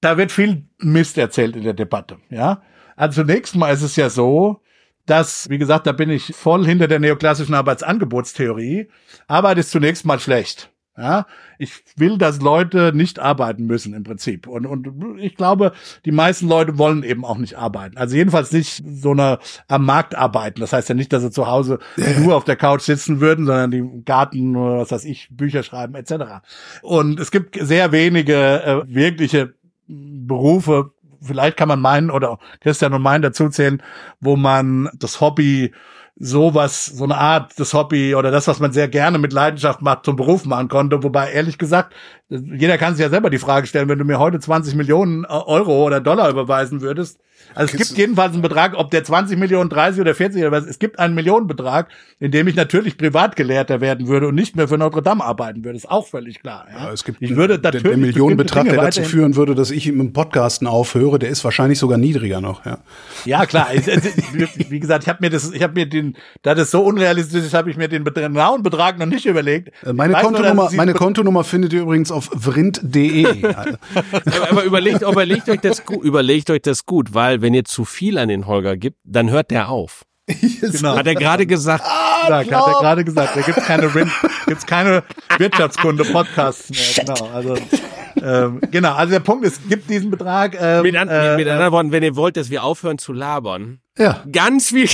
Da wird viel Mist erzählt in der Debatte, ja. Also zunächst mal ist es ja so, dass, wie gesagt, da bin ich voll hinter der neoklassischen Arbeitsangebotstheorie. Arbeit ist zunächst mal schlecht. Ja, ich will, dass Leute nicht arbeiten müssen im Prinzip. Und, und ich glaube, die meisten Leute wollen eben auch nicht arbeiten. Also jedenfalls nicht so eine am Markt arbeiten. Das heißt ja nicht, dass sie zu Hause nur auf der Couch sitzen würden, sondern die im Garten oder was weiß ich, Bücher schreiben etc. Und es gibt sehr wenige äh, wirkliche Berufe, vielleicht kann man meinen oder Christian und meinen dazuzählen, wo man das Hobby sowas, so eine Art das Hobby oder das, was man sehr gerne mit Leidenschaft macht, zum Beruf machen konnte. Wobei, ehrlich gesagt, jeder kann sich ja selber die Frage stellen, wenn du mir heute 20 Millionen Euro oder Dollar überweisen würdest, also es gibt jedenfalls einen Betrag, ob der 20 Millionen, 30 oder 40 oder was, es gibt einen Millionenbetrag, in dem ich natürlich Privatgelehrter werden würde und nicht mehr für Notre Dame arbeiten würde. Ist auch völlig klar. Ja? Ja, es gibt ich würde natürlich der, Millionenbetrag, der dazu führen würde, dass ich im Podcasten aufhöre, der ist wahrscheinlich sogar niedriger noch. Ja, ja klar. Wie gesagt, ich habe mir das, ich habe mir den, da das so unrealistisch ist, habe ich mir den genauen Betrag noch nicht überlegt. Äh, meine Kontonummer, nur, meine Kontonummer findet ihr übrigens auf vrind.de. aber, aber überlegt, überlegt euch das gut, überlegt euch das gut, weil wenn ihr zu viel an den Holger gibt, dann hört der auf. genau. Hat er gerade gesagt. Ah, gesagt hat er gerade gesagt. Da gibt's keine, gibt's keine Wirtschaftskunde-Podcasts mehr. Genau. Also, ähm, genau. Also der Punkt ist, gibt diesen Betrag. Ähm, mit, an, äh, mit anderen Worten, wenn ihr wollt, dass wir aufhören zu labern. Ja. Ganz viel.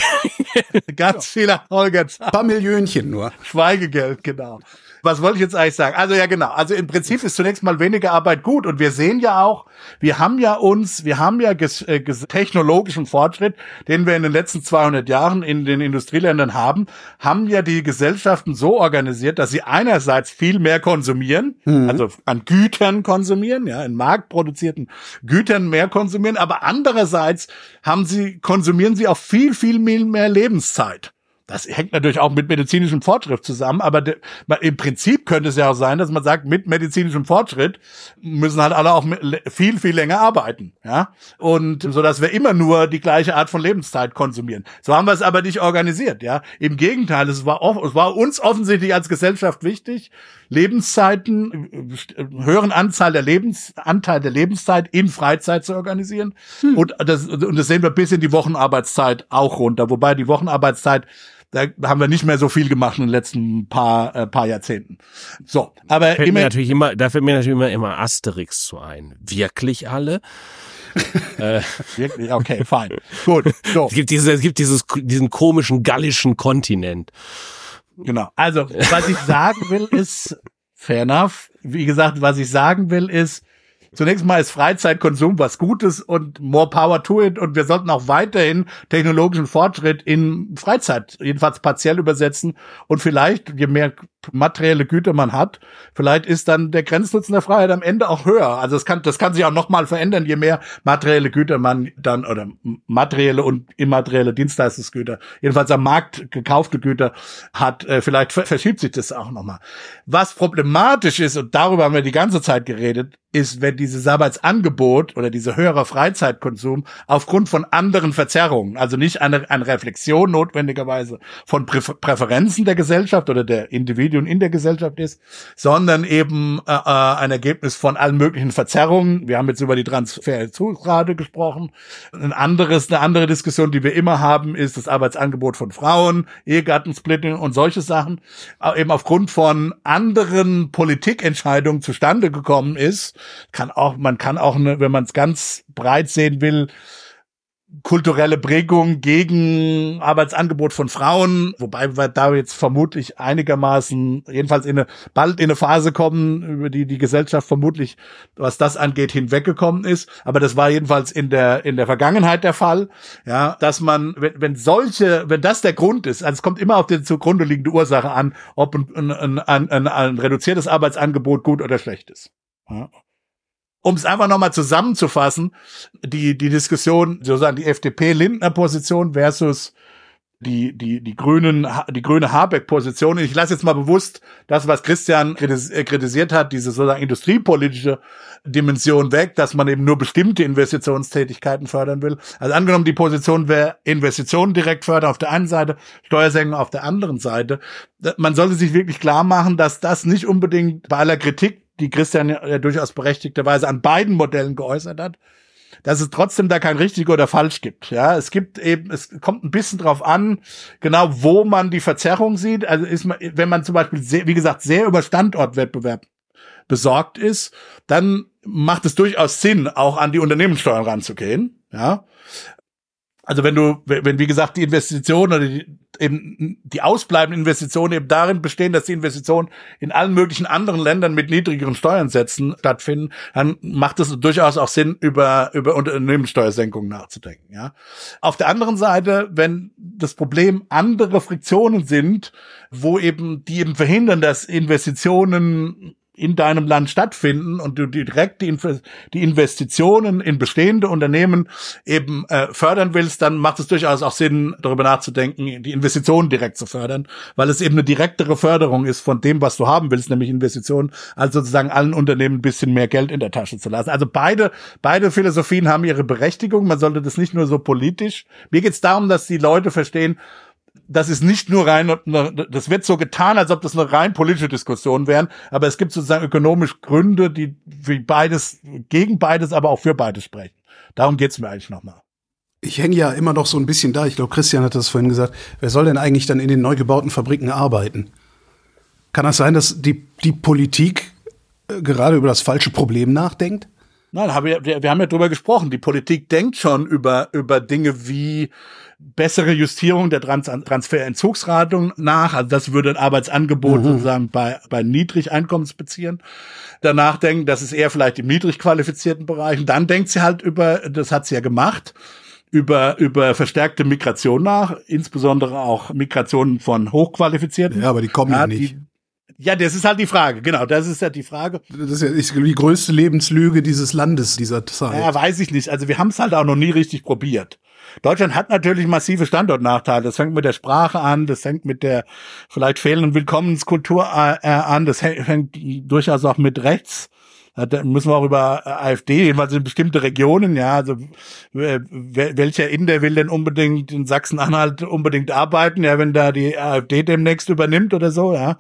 ganz viele Holger. Ein paar Millionchen nur. Schweigegeld, genau. Was wollte ich jetzt eigentlich sagen? Also ja, genau. Also im Prinzip ist zunächst mal weniger Arbeit gut und wir sehen ja auch, wir haben ja uns, wir haben ja ges, äh, ges technologischen Fortschritt, den wir in den letzten 200 Jahren in den Industrieländern haben, haben ja die Gesellschaften so organisiert, dass sie einerseits viel mehr konsumieren, mhm. also an Gütern konsumieren, ja, in marktproduzierten Gütern mehr konsumieren, aber andererseits haben sie, konsumieren sie auch viel, viel mehr Lebenszeit. Das hängt natürlich auch mit medizinischem Fortschritt zusammen, aber de, im Prinzip könnte es ja auch sein, dass man sagt, mit medizinischem Fortschritt müssen halt alle auch viel, viel länger arbeiten, ja. Und so, dass wir immer nur die gleiche Art von Lebenszeit konsumieren. So haben wir es aber nicht organisiert, ja. Im Gegenteil, es war, es war uns offensichtlich als Gesellschaft wichtig, Lebenszeiten, höheren Anzahl der Lebens, Anteil der Lebenszeit in Freizeit zu organisieren. Hm. Und das, und das sehen wir bis in die Wochenarbeitszeit auch runter, wobei die Wochenarbeitszeit da haben wir nicht mehr so viel gemacht in den letzten paar, äh, paar Jahrzehnten. So, aber fällt immer, mir natürlich immer, da fällt mir natürlich immer, immer Asterix zu ein. Wirklich alle? äh, Wirklich? Okay, fein. Gut. So. Es gibt, dieses, es gibt dieses, diesen komischen gallischen Kontinent. Genau. Also, was ich sagen will, ist, fair enough. Wie gesagt, was ich sagen will, ist, Zunächst mal ist Freizeitkonsum was Gutes und more power to it. Und wir sollten auch weiterhin technologischen Fortschritt in Freizeit jedenfalls partiell übersetzen. Und vielleicht, je mehr materielle Güter man hat, vielleicht ist dann der Grenznutzen der Freiheit am Ende auch höher. Also das kann, das kann sich auch nochmal verändern, je mehr materielle Güter man dann oder materielle und immaterielle Dienstleistungsgüter, jedenfalls am Markt gekaufte Güter hat, äh, vielleicht verschiebt sich das auch nochmal. Was problematisch ist, und darüber haben wir die ganze Zeit geredet, ist, wenn dieses Arbeitsangebot oder diese höhere Freizeitkonsum aufgrund von anderen Verzerrungen, also nicht eine, eine Reflexion notwendigerweise von Prä Präferenzen der Gesellschaft oder der Individuen in der Gesellschaft ist, sondern eben äh, äh ein Ergebnis von allen möglichen Verzerrungen. Wir haben jetzt über die Transferzugrade gesprochen. Ein anderes, eine andere Diskussion, die wir immer haben, ist das Arbeitsangebot von Frauen, Ehegattensplitting und solche Sachen, äh, eben aufgrund von anderen Politikentscheidungen zustande gekommen ist, kann auch, man kann auch, eine, wenn man es ganz breit sehen will, kulturelle Prägung gegen Arbeitsangebot von Frauen, wobei wir da jetzt vermutlich einigermaßen, jedenfalls in eine, bald in eine Phase kommen, über die die Gesellschaft vermutlich, was das angeht, hinweggekommen ist. Aber das war jedenfalls in der, in der Vergangenheit der Fall, ja, dass man, wenn, wenn solche, wenn das der Grund ist, also es kommt immer auf die zugrunde liegende Ursache an, ob ein, ein, ein, ein, reduziertes Arbeitsangebot gut oder schlecht ist. Ja um es einfach nochmal zusammenzufassen, die, die Diskussion, sozusagen die FDP-Lindner-Position versus die, die, die grünen, die grüne Habeck-Position. Ich lasse jetzt mal bewusst das, was Christian äh, kritisiert hat, diese sozusagen industriepolitische Dimension weg, dass man eben nur bestimmte Investitionstätigkeiten fördern will. Also angenommen, die Position wäre Investitionen direkt fördern auf der einen Seite, Steuersenkung auf der anderen Seite. Man sollte sich wirklich klar machen, dass das nicht unbedingt bei aller Kritik die Christian ja durchaus berechtigterweise an beiden Modellen geäußert hat, dass es trotzdem da kein richtig oder falsch gibt. Ja, es gibt eben, es kommt ein bisschen drauf an, genau wo man die Verzerrung sieht. Also ist man, wenn man zum Beispiel, sehr, wie gesagt, sehr über Standortwettbewerb besorgt ist, dann macht es durchaus Sinn, auch an die Unternehmenssteuern ranzugehen. Ja, also wenn du, wenn wie gesagt die Investitionen oder die, eben die ausbleibenden Investitionen eben darin bestehen, dass die Investitionen in allen möglichen anderen Ländern mit niedrigeren Steuernsätzen stattfinden, dann macht es durchaus auch Sinn, über über Unternehmenssteuersenkungen nachzudenken. Ja. Auf der anderen Seite, wenn das Problem andere Friktionen sind, wo eben die eben verhindern, dass Investitionen in deinem Land stattfinden und du direkt die, die Investitionen in bestehende Unternehmen eben äh, fördern willst, dann macht es durchaus auch Sinn, darüber nachzudenken, die Investitionen direkt zu fördern, weil es eben eine direktere Förderung ist von dem, was du haben willst, nämlich Investitionen, als sozusagen allen Unternehmen ein bisschen mehr Geld in der Tasche zu lassen. Also beide, beide Philosophien haben ihre Berechtigung. Man sollte das nicht nur so politisch. Mir geht es darum, dass die Leute verstehen, das ist nicht nur rein, das wird so getan, als ob das eine rein politische Diskussion wären, aber es gibt sozusagen ökonomisch Gründe, die für beides, gegen beides, aber auch für beides sprechen. Darum geht's mir eigentlich nochmal. Ich hänge ja immer noch so ein bisschen da. Ich glaube, Christian hat das vorhin gesagt. Wer soll denn eigentlich dann in den neu gebauten Fabriken arbeiten? Kann das sein, dass die, die Politik äh, gerade über das falsche Problem nachdenkt? Nein, wir, wir haben ja drüber gesprochen. Die Politik denkt schon über, über Dinge wie bessere Justierung der Trans Transferentzugsratung nach. Also das würde ein Arbeitsangebot mhm. sozusagen bei, bei Niedrigeinkommensbeziehern danach denken. Das ist eher vielleicht im niedrig qualifizierten Bereich. Und dann denkt sie halt über, das hat sie ja gemacht, über, über verstärkte Migration nach, insbesondere auch Migrationen von Hochqualifizierten. Ja, aber die kommen ja, ja nicht. Die, ja, das ist halt die Frage, genau, das ist ja die Frage. Das ist ja die größte Lebenslüge dieses Landes dieser Zeit. Ja, weiß ich nicht. Also wir haben es halt auch noch nie richtig probiert. Deutschland hat natürlich massive Standortnachteile. Das fängt mit der Sprache an, das fängt mit der vielleicht fehlenden Willkommenskultur äh, an, das fängt durchaus auch mit Rechts da müssen wir auch über äh, AfD, jedenfalls in bestimmte Regionen, ja, also welcher Inder will denn unbedingt in Sachsen-Anhalt unbedingt arbeiten, ja, wenn da die AfD demnächst übernimmt oder so, ja.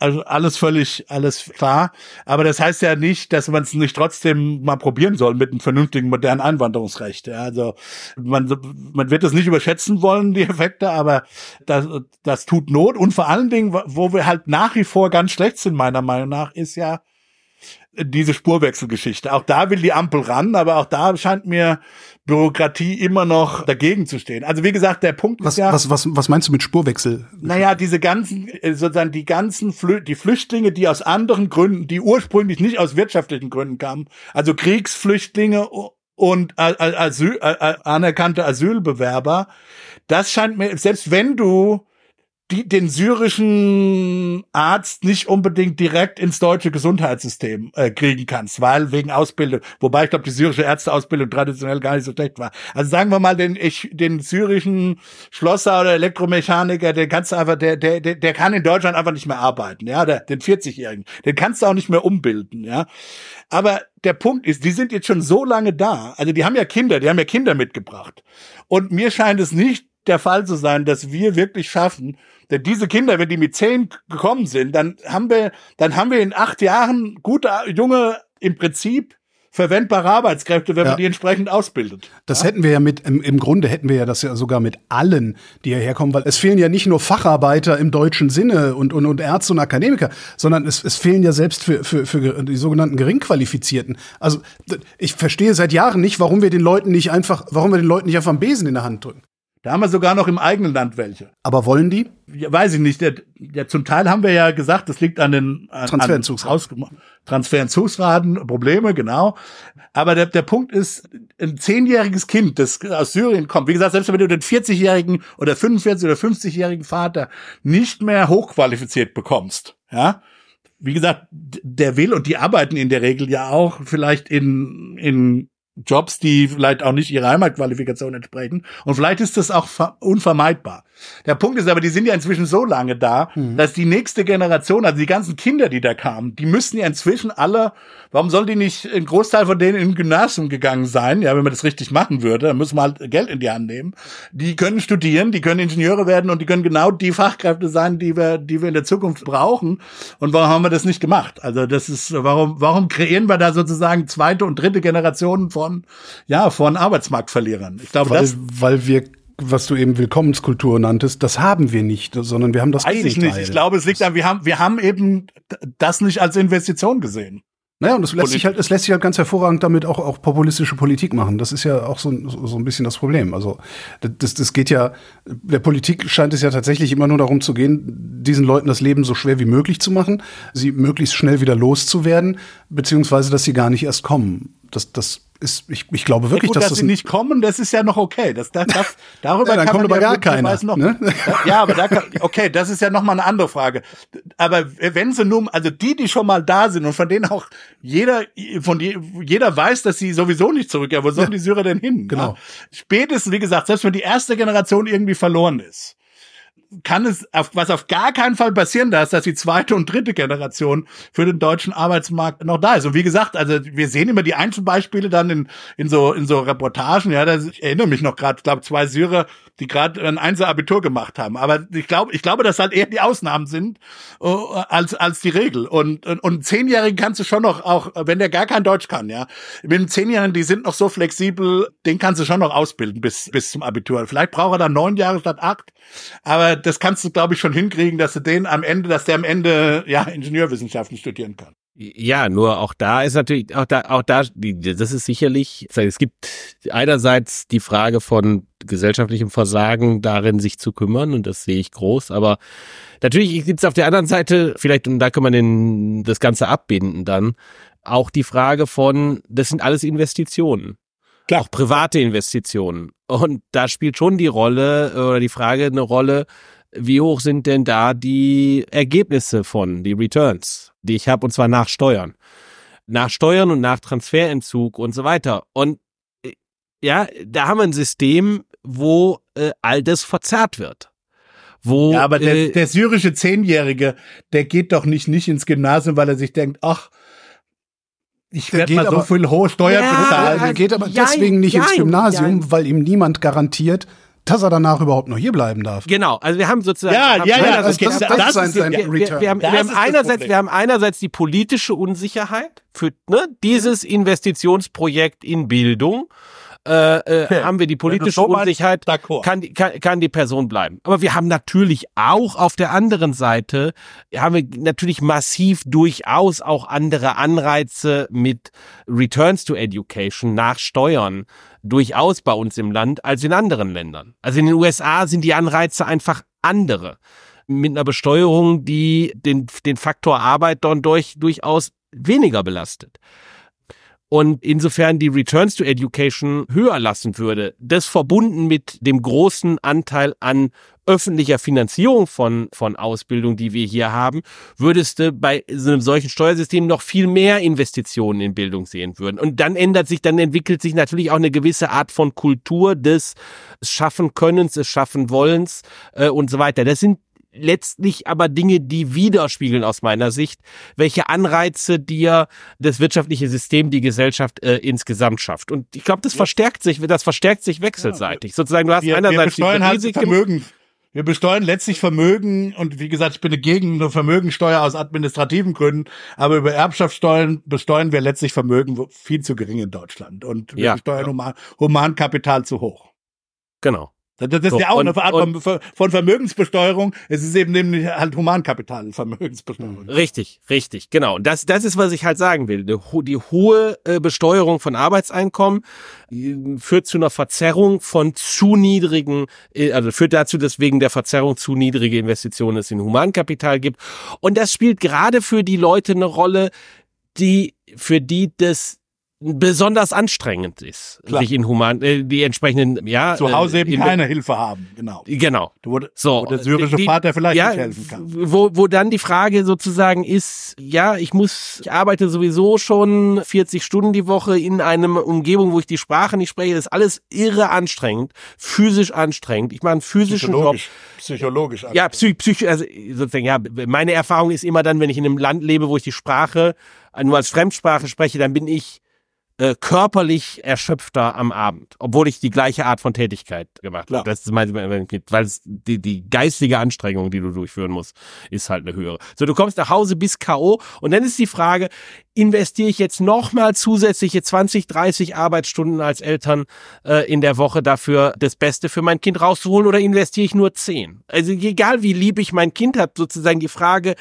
Also alles völlig, alles klar. Aber das heißt ja nicht, dass man es nicht trotzdem mal probieren soll mit einem vernünftigen modernen Einwanderungsrecht. Ja. Also man, man wird das nicht überschätzen wollen, die Effekte, aber das, das tut Not. Und vor allen Dingen, wo wir halt nach wie vor ganz schlecht sind, meiner Meinung nach, ist ja, diese Spurwechselgeschichte. Auch da will die Ampel ran, aber auch da scheint mir Bürokratie immer noch dagegen zu stehen. Also wie gesagt, der Punkt was, ist ja. Was, was, was meinst du mit Spurwechsel? Naja, diese ganzen, äh, sozusagen die ganzen Flü die Flüchtlinge, die aus anderen Gründen, die ursprünglich nicht aus wirtschaftlichen Gründen kamen, also Kriegsflüchtlinge und Asyl, anerkannte Asylbewerber, das scheint mir, selbst wenn du die, den syrischen Arzt nicht unbedingt direkt ins deutsche Gesundheitssystem äh, kriegen kannst, weil wegen Ausbildung, wobei ich glaube, die syrische Ärzteausbildung traditionell gar nicht so schlecht war. Also sagen wir mal, den, ich, den syrischen Schlosser oder Elektromechaniker, den kannst du einfach, der, der, der, kann in Deutschland einfach nicht mehr arbeiten, ja, der, den 40-Jährigen, den kannst du auch nicht mehr umbilden, ja. Aber der Punkt ist, die sind jetzt schon so lange da, also die haben ja Kinder, die haben ja Kinder mitgebracht. Und mir scheint es nicht der Fall zu sein, dass wir wirklich schaffen, denn diese Kinder, wenn die mit zehn gekommen sind, dann haben wir, dann haben wir in acht Jahren gute junge, im Prinzip verwendbare Arbeitskräfte, wenn ja. man die entsprechend ausbildet. Das ja? hätten wir ja mit, im, im Grunde hätten wir ja das ja sogar mit allen, die hierher kommen, weil es fehlen ja nicht nur Facharbeiter im deutschen Sinne und, und, und Ärzte und Akademiker, sondern es, es fehlen ja selbst für, für, für die sogenannten Geringqualifizierten. Also ich verstehe seit Jahren nicht, warum wir den Leuten nicht einfach, warum wir den Leuten nicht einfach einen Besen in der Hand drücken. Da haben wir sogar noch im eigenen Land welche. Aber wollen die? Ja, weiß ich nicht. Der, der, zum Teil haben wir ja gesagt, das liegt an den an, Transferentzugsraten. Transferentzugsraten, Probleme, genau. Aber der, der Punkt ist, ein zehnjähriges Kind, das aus Syrien kommt, wie gesagt, selbst wenn du den 40-jährigen oder 45- oder 50-jährigen Vater nicht mehr hochqualifiziert bekommst, ja, wie gesagt, der will und die arbeiten in der Regel ja auch vielleicht in, in Jobs, die vielleicht auch nicht ihrer Heimatqualifikation entsprechen. Und vielleicht ist das auch unvermeidbar. Der Punkt ist aber, die sind ja inzwischen so lange da, mhm. dass die nächste Generation, also die ganzen Kinder, die da kamen, die müssen ja inzwischen alle, warum soll die nicht ein Großteil von denen in Gymnasium gegangen sein? Ja, wenn man das richtig machen würde, dann müssen wir halt Geld in die Hand nehmen. Die können studieren, die können Ingenieure werden und die können genau die Fachkräfte sein, die wir, die wir in der Zukunft brauchen. Und warum haben wir das nicht gemacht? Also das ist, warum, warum kreieren wir da sozusagen zweite und dritte Generationen von von, ja, von Arbeitsmarktverlierern. Ich glaube, weil, das, weil wir was du eben Willkommenskultur nanntest, das haben wir nicht, sondern wir haben das Weiß Gegenteil. Ich nicht. Ich glaube, es liegt an, wir haben, wir haben eben das nicht als Investition gesehen. Naja, und es lässt sich halt, es lässt sich halt ganz hervorragend damit auch, auch populistische Politik machen. Das ist ja auch so, so ein bisschen das Problem. Also, das, das geht ja, der Politik scheint es ja tatsächlich immer nur darum zu gehen, diesen Leuten das Leben so schwer wie möglich zu machen, sie möglichst schnell wieder loszuwerden, beziehungsweise, dass sie gar nicht erst kommen. Das, das ist, ich, ich glaube wirklich, ja, gut, dass, dass das sie nicht kommen, das ist ja noch okay. Das, das, das, darüber ja, dann kann kommt man aber ja gar keiner. Noch, Ne? Ja, aber da kann, okay, das ist ja noch mal eine andere Frage. Aber wenn sie nun, also die, die schon mal da sind und von denen auch jeder, von die, jeder weiß, dass sie sowieso nicht zurück, ja, wo sollen Ja. die Syrer denn hin? Genau. Ja? Spätestens, wie gesagt, selbst wenn die erste Generation irgendwie verloren ist, kann es, auf, was auf gar keinen Fall passieren darf, dass die zweite und dritte Generation für den deutschen Arbeitsmarkt noch da ist. Und wie gesagt, also wir sehen immer die Einzelbeispiele dann in, in so in so Reportagen. Ja, das, ich erinnere mich noch gerade, ich glaube zwei Syrer, die gerade ein Einser Abitur gemacht haben. Aber ich glaube, ich glaube, dass halt eher die Ausnahmen sind äh, als als die Regel. Und und, und Zehnjährigen kannst du schon noch, auch wenn der gar kein Deutsch kann, ja, mit einem Zehnjährigen, die sind noch so flexibel, den kannst du schon noch ausbilden bis bis zum Abitur. Vielleicht braucht er dann neun Jahre statt acht, aber das kannst du, glaube ich, schon hinkriegen, dass du den am Ende, dass der am Ende ja Ingenieurwissenschaften studieren kann. Ja, nur auch da ist natürlich, auch da, auch da, das ist sicherlich, es gibt einerseits die Frage von gesellschaftlichem Versagen darin, sich zu kümmern, und das sehe ich groß, aber natürlich gibt es auf der anderen Seite, vielleicht, und da kann man den, das Ganze abbinden dann, auch die Frage von, das sind alles Investitionen. Klar. Auch private Investitionen. Und da spielt schon die Rolle oder die Frage eine Rolle, wie hoch sind denn da die Ergebnisse von, die Returns, die ich habe, und zwar nach Steuern. Nach Steuern und nach Transferentzug und so weiter. Und äh, ja, da haben wir ein System, wo äh, all das verzerrt wird. Wo, Ja, aber der, äh, der syrische Zehnjährige, der geht doch nicht nicht ins Gymnasium, weil er sich denkt, ach, ich werde mal so aber- viel hohe Steuern Ja, bezahlen. Er geht aber Jein, deswegen nicht ins jein, Gymnasium, weil ihm niemand garantiert, dass er danach überhaupt noch hier bleiben darf. Genau, also wir haben sozusagen Ja, haben ja, das- das- das ist sein- wir, Return. wir haben, wir haben einerseits, wir haben einerseits die politische Unsicherheit für ne, dieses Investitionsprojekt in Bildung. Äh, äh, Okay. haben wir die politische so Unsicherheit, kann, die- kann, kann die Person bleiben. Aber wir haben natürlich auch auf der anderen Seite, haben wir natürlich massiv durchaus auch andere Anreize mit Returns to Education nach Steuern durchaus bei uns im Land als in anderen Ländern. Also in den USA sind die Anreize einfach andere. Mit einer Besteuerung, die den, den Faktor Arbeit dann durch, durchaus weniger belastet. Und insofern die Returns to Education höher lassen würde, das verbunden mit dem großen Anteil an öffentlicher Finanzierung von, von Ausbildung, die wir hier haben, würdest du bei so einem solchen Steuersystem noch viel mehr Investitionen in Bildung sehen würden. Und dann ändert sich, dann entwickelt sich natürlich auch eine gewisse Art von Kultur des Schaffenkönnens, des Schaffenwollens äh, und so weiter. Das sind letztlich aber Dinge, die widerspiegeln aus meiner Sicht, welche Anreize dir das wirtschaftliche System, die Gesellschaft äh, insgesamt schafft. Und ich glaube, das verstärkt sich, das verstärkt sich wechselseitig. Sozusagen, du hast wir, wir einerseits die besteuern halt Risiken, Vermögen. Wir besteuern letztlich Vermögen und wie gesagt, ich bin gegen eine Vermögensteuer aus administrativen Gründen, aber über Erbschaftssteuern besteuern wir letztlich Vermögen viel zu gering in Deutschland und wir Ja. besteuern Human, Humankapital zu hoch. genau. Das, das ist So, ja auch und- eine Art von, Vermögensbesteuerung. Es ist eben nämlich halt Humankapital, Vermögensbesteuerung. Richtig, richtig, genau. Und das, das ist, was ich halt sagen will. Die, ho- die hohe äh, Besteuerung von Arbeitseinkommen äh, führt zu einer Verzerrung von zu niedrigen, äh, also führt dazu, dass wegen der Verzerrung zu niedrige Investitionen es in Humankapital gibt. Und das spielt gerade für die Leute eine Rolle, die, für die das besonders anstrengend ist, Klar. sich in Human, äh, die entsprechenden, ja. Zu Hause äh, eben in- keine Hilfe haben, genau. Genau. Wo, So, wo der syrische die- Vater vielleicht ja, nicht helfen kann. Wo, wo dann die Frage sozusagen ist, ja, ich muss, ich arbeite sowieso schon 40 Stunden die Woche in einem Umgebung, wo ich die Sprache nicht spreche. Das ist alles irre anstrengend, physisch anstrengend. Ich mache einen physischen Job. Psychologisch. Psychologisch. Ja, psych, psych, also sozusagen, ja, meine Erfahrung ist immer dann, wenn ich in einem Land lebe, wo ich die Sprache nur als Fremdsprache spreche, dann bin ich äh, körperlich erschöpfter am Abend, obwohl ich die gleiche Art von Tätigkeit gemacht habe. Das ist mein- weil es die, die geistige Anstrengung, die du durchführen musst, ist halt eine höhere. So, du kommst nach Hause bis K.O. und dann ist die Frage, investiere ich jetzt nochmal zusätzliche 20, 30 Arbeitsstunden als Eltern äh, in der Woche dafür, das Beste für mein Kind rauszuholen oder investiere ich nur 10? Also egal wie lieb ich mein Kind habe, sozusagen die Frage,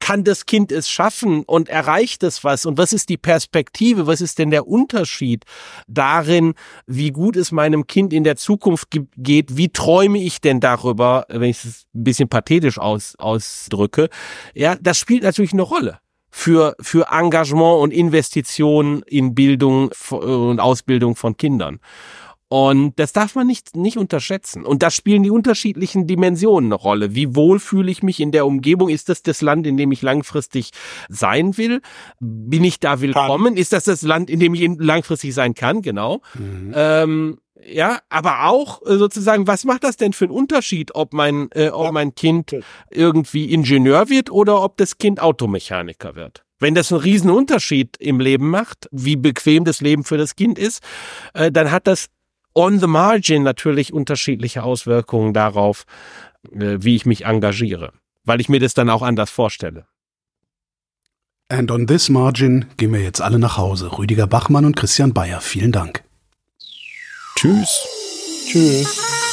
kann das Kind es schaffen und erreicht es was? Und was ist die Perspektive, was ist denn der Unterschied darin, wie gut es meinem Kind in der Zukunft ge- geht, wie träume ich denn darüber, wenn ich es ein bisschen pathetisch aus, ausdrücke, ja, das spielt natürlich eine Rolle. Für, für Engagement und Investitionen in Bildung und Ausbildung von Kindern. Und das darf man nicht, nicht unterschätzen. Und da spielen die unterschiedlichen Dimensionen eine Rolle. Wie wohl fühle ich mich in der Umgebung? Ist das das Land, in dem ich langfristig sein will? Bin ich da willkommen? Kann. Ist das das Land, in dem ich langfristig sein kann? Genau. Mhm. Ähm, ja, aber auch äh, sozusagen, was macht das denn für einen Unterschied, ob mein, äh, ob mein Kind irgendwie Ingenieur wird oder ob das Kind Automechaniker wird? Wenn das einen riesen Unterschied im Leben macht, wie bequem das Leben für das Kind ist, äh, dann hat das on the margin natürlich unterschiedliche Auswirkungen darauf, äh, wie ich mich engagiere, weil ich mir das dann auch anders vorstelle. And on this margin gehen wir jetzt alle nach Hause. Rüdiger Bachmann und Christian Bayer, vielen Dank. Tschüss. Tschüss.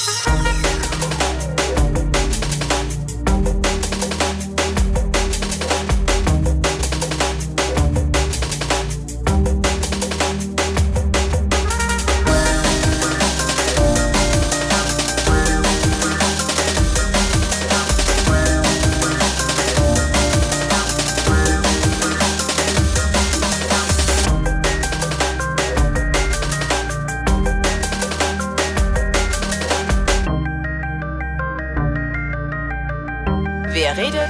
Wer